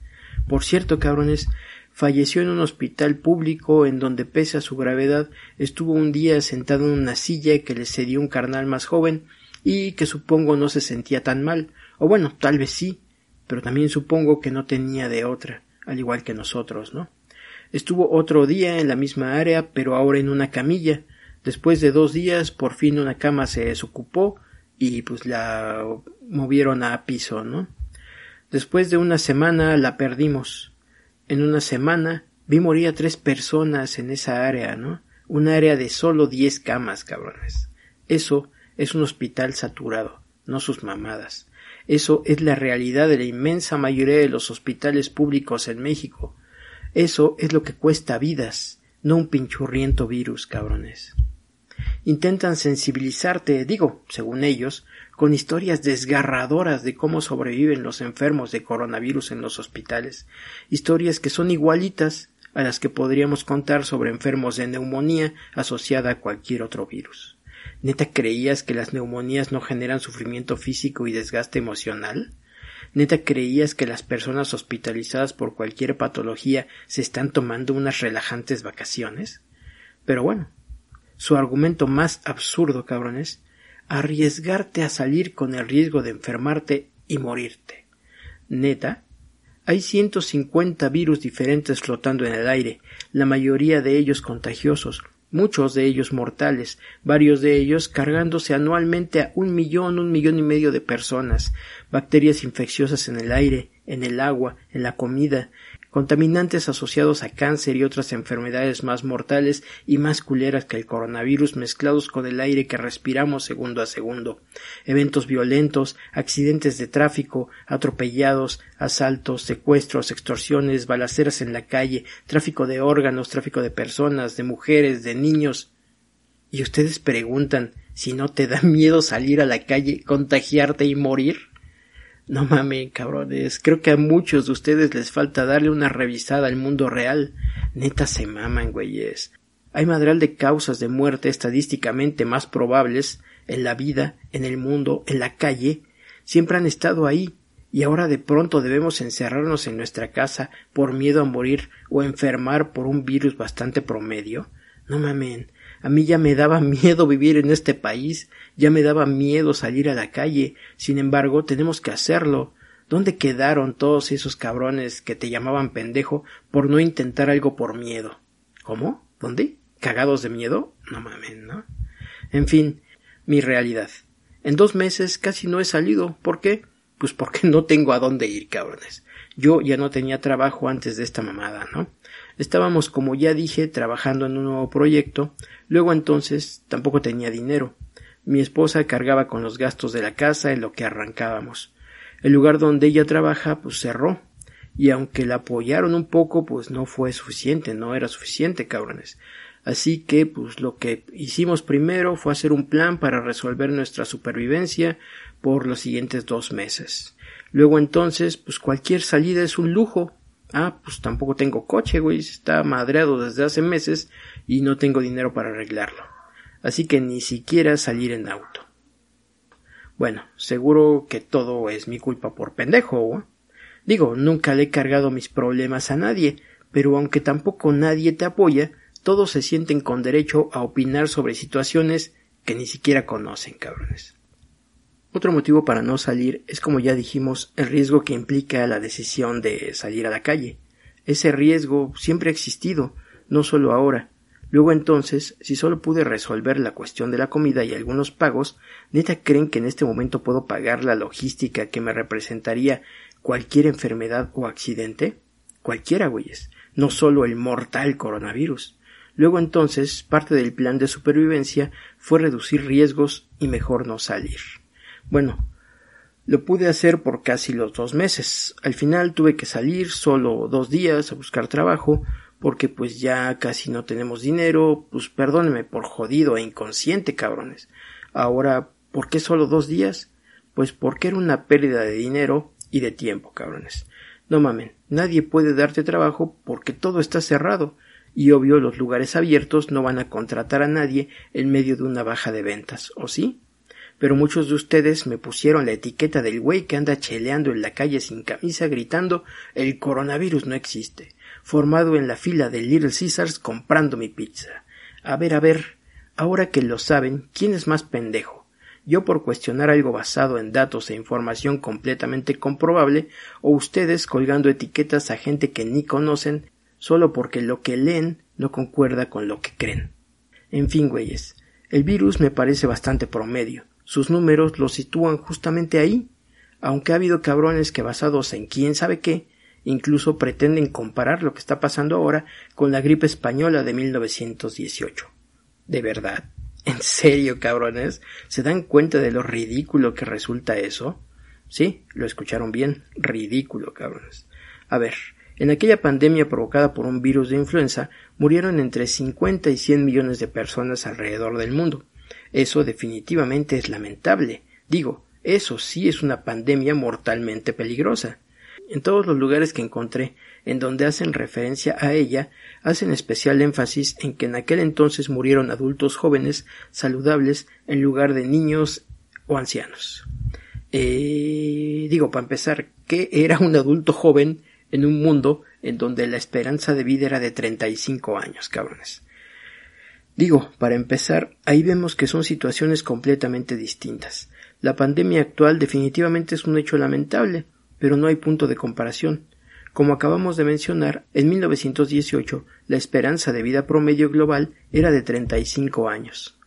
Por cierto, cabrones, falleció en un hospital público en donde pese a su gravedad estuvo un día sentado en una silla que le cedió un carnal más joven y que supongo no se sentía tan mal, o bueno, tal vez sí, pero también supongo que no tenía de otra, al igual que nosotros, ¿no? Estuvo otro día en la misma área, pero ahora en una camilla. Después de dos días, por fin una cama se desocupó y pues la movieron a piso, ¿no? Después de una semana la perdimos. En una semana vi morir a tres personas en esa área, ¿no? Un área de solo diez camas, cabrones. Eso es un hospital saturado, no sus mamadas. Eso es la realidad de la inmensa mayoría de los hospitales públicos en México. Eso es lo que cuesta vidas, no un pinchurriento virus, cabrones. Intentan sensibilizarte, digo, según ellos, con historias desgarradoras de cómo sobreviven los enfermos de coronavirus en los hospitales, historias que son igualitas a las que podríamos contar sobre enfermos de neumonía asociada a cualquier otro virus. ¿Neta creías que las neumonías no generan sufrimiento físico y desgaste emocional? ¿Neta creías que las personas hospitalizadas por cualquier patología se están tomando unas relajantes vacaciones? Pero bueno, su argumento más absurdo, cabrones, arriesgarte a salir con el riesgo de enfermarte y morirte. Neta, hay 150 virus diferentes flotando en el aire, la mayoría de ellos contagiosos, muchos de ellos mortales, varios de ellos cargándose anualmente a un millón, un millón y medio de personas, bacterias infecciosas en el aire, en el agua, en la comida, contaminantes asociados a cáncer y otras enfermedades más mortales y más culeras que el coronavirus mezclados con el aire que respiramos segundo a segundo, eventos violentos, accidentes de tráfico, atropellados, asaltos, secuestros, extorsiones, balaceras en la calle, tráfico de órganos, tráfico de personas, de mujeres, de niños. Y ustedes preguntan si no te da miedo salir a la calle, contagiarte y morir. No mames, cabrones. Creo que a muchos de ustedes les falta darle una revisada al mundo real. Neta se maman, güeyes. Hay madral de causas de muerte estadísticamente más probables en la vida, en el mundo, en la calle. Siempre han estado ahí. Y ahora de pronto debemos encerrarnos en nuestra casa por miedo a morir o enfermar por un virus bastante promedio. No mamen. A mí ya me daba miedo vivir en este país, ya me daba miedo salir a la calle. Sin embargo, tenemos que hacerlo. ¿Dónde quedaron todos esos cabrones que te llamaban pendejo por no intentar algo por miedo? ¿Cómo? ¿Dónde? ¿Cagados de miedo? No mamen, ¿no? En fin, mi realidad. En dos meses casi no he salido. ¿Por qué? Pues porque no tengo a dónde ir, cabrones. Yo ya no tenía trabajo antes de esta mamada, ¿no? Estábamos, como ya dije, trabajando en un nuevo proyecto, luego entonces tampoco tenía dinero. Mi esposa cargaba con los gastos de la casa en lo que arrancábamos. El lugar donde ella trabaja pues cerró. Y aunque la apoyaron un poco, pues no fue suficiente, no era suficiente, cabrones. Así que, pues lo que hicimos primero fue hacer un plan para resolver nuestra supervivencia por los siguientes dos meses. Luego entonces, pues cualquier salida es un lujo. Ah, pues tampoco tengo coche, güey, está madreado desde hace meses y no tengo dinero para arreglarlo. Así que ni siquiera salir en auto. Bueno, seguro que todo es mi culpa por pendejo. Digo, nunca le he cargado mis problemas a nadie, pero aunque tampoco nadie te apoya, todos se sienten con derecho a opinar sobre situaciones que ni siquiera conocen, cabrones. Otro motivo para no salir es, como ya dijimos, el riesgo que implica la decisión de salir a la calle. Ese riesgo siempre ha existido, no solo ahora. Luego entonces, si solo pude resolver la cuestión de la comida y algunos pagos, ¿neta creen que en este momento puedo pagar la logística que me representaría cualquier enfermedad o accidente? Cualquiera, güeyes, no solo el mortal coronavirus. Luego entonces, parte del plan de supervivencia fue reducir riesgos y mejor no salir. Bueno, lo pude hacer por casi los dos meses. Al final tuve que salir solo dos días a buscar trabajo, porque pues ya casi no tenemos dinero, pues perdónenme por jodido e inconsciente, cabrones. Ahora, ¿por qué solo dos días? Pues porque era una pérdida de dinero y de tiempo, cabrones. No mamen, nadie puede darte trabajo porque todo está cerrado, y obvio los lugares abiertos no van a contratar a nadie en medio de una baja de ventas, ¿o sí? Pero muchos de ustedes me pusieron la etiqueta del güey que anda cheleando en la calle sin camisa gritando el coronavirus no existe, formado en la fila de Little Caesars comprando mi pizza. A ver, a ver, ahora que lo saben, ¿quién es más pendejo? yo por cuestionar algo basado en datos e información completamente comprobable, o ustedes colgando etiquetas a gente que ni conocen solo porque lo que leen no concuerda con lo que creen. En fin, güeyes, el virus me parece bastante promedio. Sus números lo sitúan justamente ahí, aunque ha habido cabrones que basados en quién sabe qué, incluso pretenden comparar lo que está pasando ahora con la gripe española de 1918. De verdad, ¿En serio, cabrones? ¿Se dan cuenta de lo ridículo que resulta eso? Sí, lo escucharon bien. Ridículo, cabrones. A ver, en aquella pandemia provocada por un virus de influenza murieron entre 50 y 100 millones de personas alrededor del mundo. Eso definitivamente es lamentable. Digo, eso sí es una pandemia mortalmente peligrosa. En todos los lugares que encontré en donde hacen referencia a ella, hacen especial énfasis en que en aquel entonces murieron adultos jóvenes saludables en lugar de niños o ancianos. Eh, digo, para empezar, ¿qué era un adulto joven en un mundo en donde la esperanza de vida era de 35 años, cabrones? Digo, para empezar, ahí vemos que son situaciones completamente distintas. La pandemia actual definitivamente es un hecho lamentable, pero no hay punto de comparación. Como acabamos de mencionar, en 1918 la esperanza de vida promedio global era de 35 años.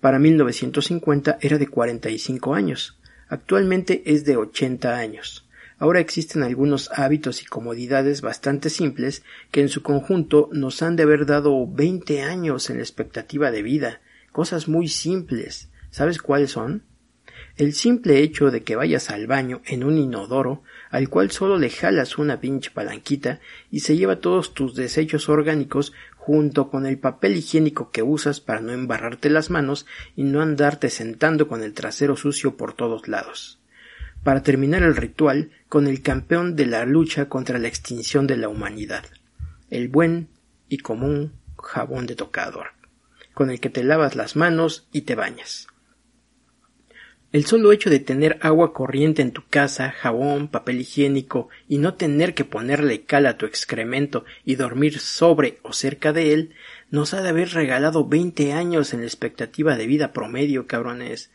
Para 1950 era de 45 años. Actualmente es de 80 años. Ahora existen algunos hábitos y comodidades bastante simples que en su conjunto nos han de haber dado 20 años en la expectativa de vida. Cosas muy simples. ¿Sabes cuáles son? El simple hecho de que vayas al baño en un inodoro al cual solo le jalas una pinche palanquita y se lleva todos tus desechos orgánicos junto con el papel higiénico que usas para no embarrarte las manos y no andarte sentando con el trasero sucio por todos lados. Para terminar el ritual con el campeón de la lucha contra la extinción de la humanidad, el buen y común jabón de tocador, con el que te lavas las manos y te bañas. El solo hecho de tener agua corriente en tu casa, jabón, papel higiénico y no tener que ponerle cal a tu excremento y dormir sobre o cerca de él, nos ha de haber regalado veinte años en la expectativa de vida promedio, cabrones.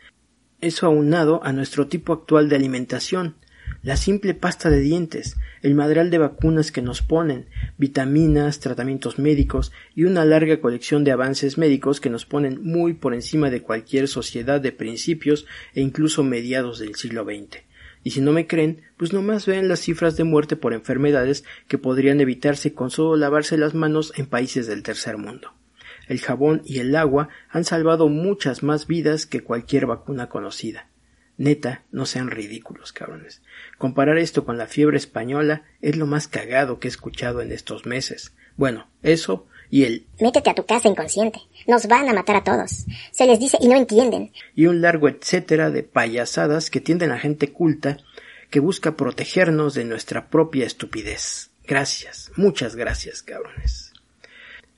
Eso aunado a nuestro tipo actual de alimentación, la simple pasta de dientes, el madral de vacunas que nos ponen, vitaminas, tratamientos médicos y una larga colección de avances médicos que nos ponen muy por encima de cualquier sociedad de principios e incluso mediados del siglo XX. Y si no me creen, pues nomás vean las cifras de muerte por enfermedades que podrían evitarse con solo lavarse las manos en países del tercer mundo. El jabón y el agua han salvado muchas más vidas que cualquier vacuna conocida. Neta, no sean ridículos, cabrones. Comparar esto con la fiebre española es lo más cagado que he escuchado en estos meses. Bueno, eso y el Métete a tu casa inconsciente. Nos van a matar a todos. Se les dice y no entienden. y un largo etcétera de payasadas que tienden a gente culta que busca protegernos de nuestra propia estupidez. Gracias, muchas gracias, cabrones.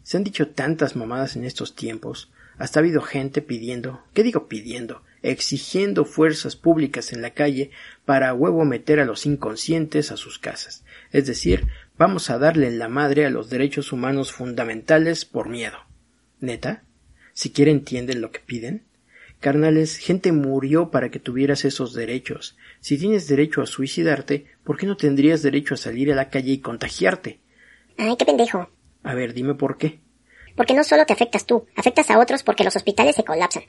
Se han dicho tantas mamadas en estos tiempos, hasta ha habido gente pidiendo, ¿qué digo pidiendo? exigiendo fuerzas públicas en la calle para huevo meter a los inconscientes a sus casas. Es decir, vamos a darle la madre a los derechos humanos fundamentales por miedo. ¿Neta? ¿Siquiera entienden lo que piden? Carnales, gente murió para que tuvieras esos derechos. Si tienes derecho a suicidarte, ¿por qué no tendrías derecho a salir a la calle y contagiarte? Ay, qué pendejo. A ver, dime por qué. Porque no solo te afectas tú, afectas a otros porque los hospitales se colapsan.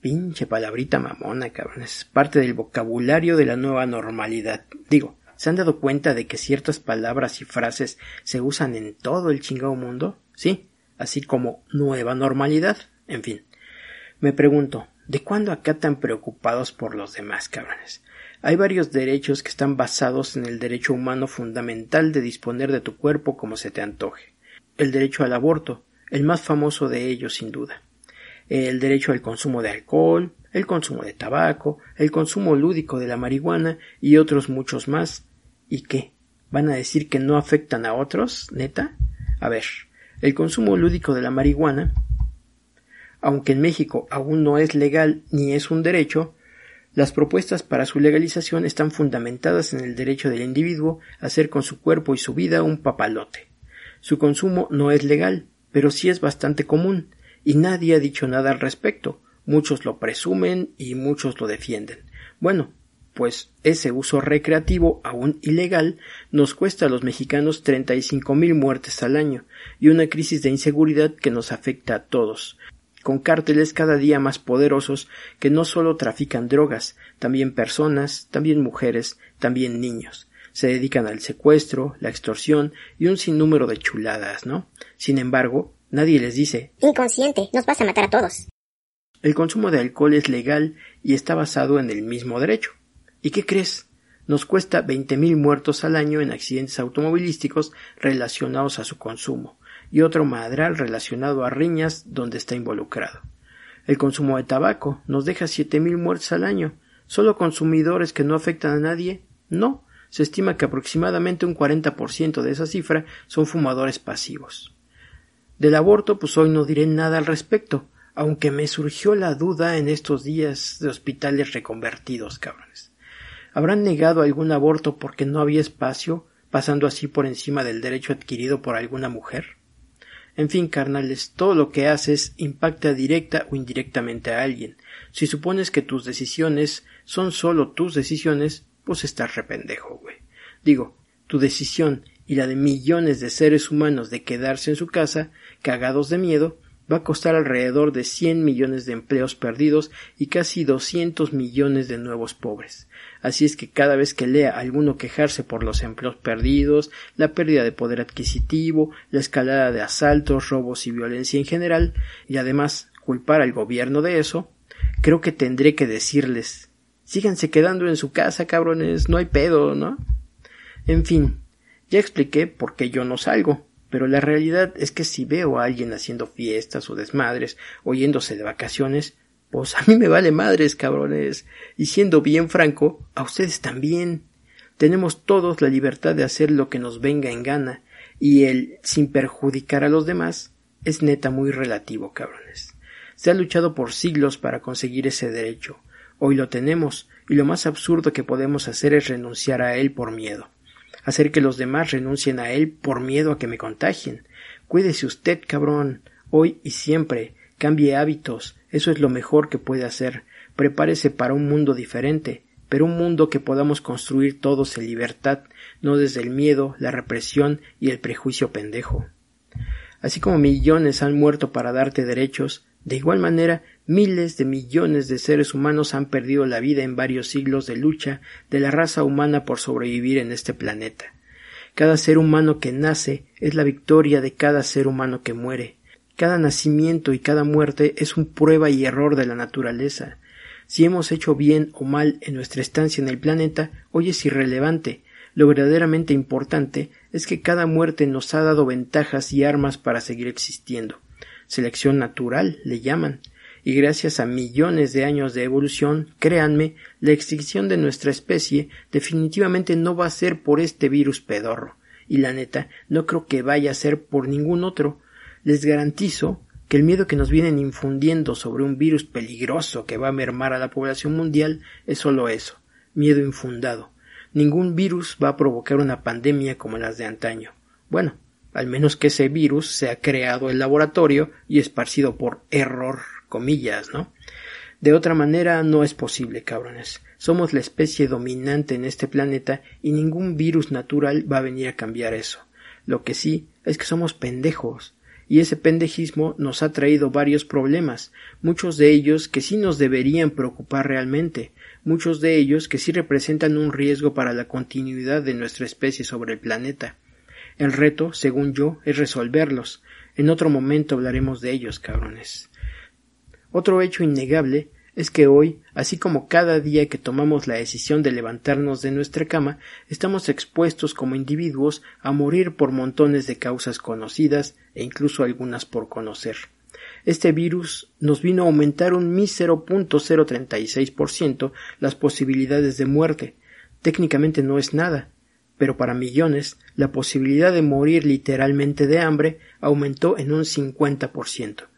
Pinche palabrita mamona, cabrón. Es parte del vocabulario de la nueva normalidad. Digo, ¿se han dado cuenta de que ciertas palabras y frases se usan en todo el chingado mundo? Sí, así como nueva normalidad. En fin. Me pregunto, ¿de cuándo acá tan preocupados por los demás, cabrones? Hay varios derechos que están basados en el derecho humano fundamental de disponer de tu cuerpo como se te antoje. El derecho al aborto, el más famoso de ellos sin duda. El derecho al consumo de alcohol, el consumo de tabaco, el consumo lúdico de la marihuana y otros muchos más. ¿Y qué? ¿Van a decir que no afectan a otros? ¿Neta? A ver, el consumo lúdico de la marihuana, aunque en México aún no es legal ni es un derecho, las propuestas para su legalización están fundamentadas en el derecho del individuo a hacer con su cuerpo y su vida un papalote. Su consumo no es legal, pero sí es bastante común, y nadie ha dicho nada al respecto. Muchos lo presumen y muchos lo defienden. Bueno, pues ese uso recreativo, aún ilegal, nos cuesta a los mexicanos treinta y cinco mil muertes al año y una crisis de inseguridad que nos afecta a todos, con cárteles cada día más poderosos que no solo trafican drogas, también personas, también mujeres, también niños. Se dedican al secuestro, la extorsión y un sinnúmero de chuladas, ¿no? Sin embargo, nadie les dice Inconsciente, nos vas a matar a todos. el consumo de alcohol es legal y está basado en el mismo derecho. ¿Y qué crees? Nos cuesta veinte mil muertos al año en accidentes automovilísticos relacionados a su consumo, y otro madral relacionado a riñas donde está involucrado. El consumo de tabaco nos deja siete mil muertes al año. ¿Solo consumidores que no afectan a nadie? No. Se estima que aproximadamente un 40% de esa cifra son fumadores pasivos. Del aborto, pues hoy no diré nada al respecto, aunque me surgió la duda en estos días de hospitales reconvertidos, cabrones. ¿Habrán negado algún aborto porque no había espacio, pasando así por encima del derecho adquirido por alguna mujer? En fin, carnales, todo lo que haces impacta directa o indirectamente a alguien. Si supones que tus decisiones son solo tus decisiones, pues estás rependejo, güey. Digo, tu decisión y la de millones de seres humanos de quedarse en su casa, cagados de miedo, va a costar alrededor de 100 millones de empleos perdidos y casi 200 millones de nuevos pobres. Así es que cada vez que lea alguno quejarse por los empleos perdidos, la pérdida de poder adquisitivo, la escalada de asaltos, robos y violencia en general, y además culpar al gobierno de eso, creo que tendré que decirles síganse quedando en su casa, cabrones, no hay pedo, ¿no? En fin, ya expliqué por qué yo no salgo, pero la realidad es que si veo a alguien haciendo fiestas o desmadres o yéndose de vacaciones, pues a mí me vale madres, cabrones. Y siendo bien franco, a ustedes también. Tenemos todos la libertad de hacer lo que nos venga en gana, y el sin perjudicar a los demás es neta muy relativo, cabrones. Se ha luchado por siglos para conseguir ese derecho. Hoy lo tenemos, y lo más absurdo que podemos hacer es renunciar a él por miedo hacer que los demás renuncien a él por miedo a que me contagien. Cuídese usted, cabrón, hoy y siempre, cambie hábitos, eso es lo mejor que puede hacer. Prepárese para un mundo diferente, pero un mundo que podamos construir todos en libertad, no desde el miedo, la represión y el prejuicio pendejo. Así como millones han muerto para darte derechos, de igual manera miles de millones de seres humanos han perdido la vida en varios siglos de lucha de la raza humana por sobrevivir en este planeta. Cada ser humano que nace es la victoria de cada ser humano que muere. Cada nacimiento y cada muerte es un prueba y error de la naturaleza. Si hemos hecho bien o mal en nuestra estancia en el planeta, hoy es irrelevante. Lo verdaderamente importante es que cada muerte nos ha dado ventajas y armas para seguir existiendo selección natural le llaman, y gracias a millones de años de evolución, créanme, la extinción de nuestra especie definitivamente no va a ser por este virus pedorro, y la neta, no creo que vaya a ser por ningún otro. Les garantizo que el miedo que nos vienen infundiendo sobre un virus peligroso que va a mermar a la población mundial es solo eso, miedo infundado. Ningún virus va a provocar una pandemia como las de antaño. Bueno, al menos que ese virus sea creado en laboratorio y esparcido por error, comillas, ¿no? De otra manera no es posible, cabrones. Somos la especie dominante en este planeta y ningún virus natural va a venir a cambiar eso. Lo que sí es que somos pendejos. Y ese pendejismo nos ha traído varios problemas, muchos de ellos que sí nos deberían preocupar realmente, muchos de ellos que sí representan un riesgo para la continuidad de nuestra especie sobre el planeta. El reto, según yo, es resolverlos. En otro momento hablaremos de ellos, cabrones. Otro hecho innegable es que hoy, así como cada día que tomamos la decisión de levantarnos de nuestra cama, estamos expuestos como individuos a morir por montones de causas conocidas e incluso algunas por conocer. Este virus nos vino a aumentar un mísero ciento las posibilidades de muerte. Técnicamente no es nada, pero para millones la posibilidad de morir literalmente de hambre aumentó en un 50%.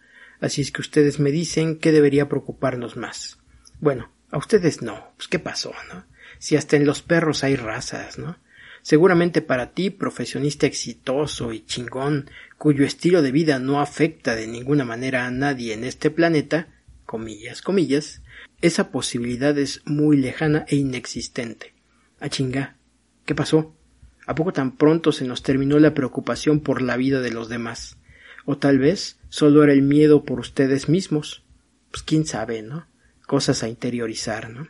Así es que ustedes me dicen que debería preocuparnos más. Bueno, a ustedes no. Pues qué pasó, ¿no? Si hasta en los perros hay razas, ¿no? Seguramente para ti, profesionista exitoso y chingón, cuyo estilo de vida no afecta de ninguna manera a nadie en este planeta, comillas, comillas, esa posibilidad es muy lejana e inexistente. A chinga. ¿Qué pasó? ¿A poco tan pronto se nos terminó la preocupación por la vida de los demás? O tal vez solo era el miedo por ustedes mismos. Pues quién sabe, ¿no? Cosas a interiorizar, ¿no?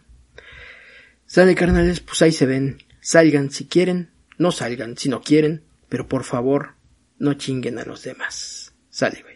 Sale, carnales, pues ahí se ven. Salgan si quieren, no salgan si no quieren, pero por favor, no chinguen a los demás. Sale, güey.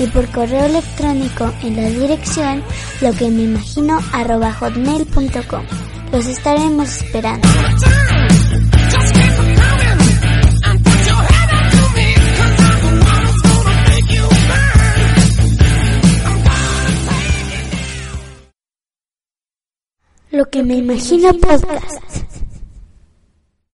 y por correo electrónico en la dirección lo que me imagino hotmail.com. Los estaremos esperando. Lo que me imagino podcast.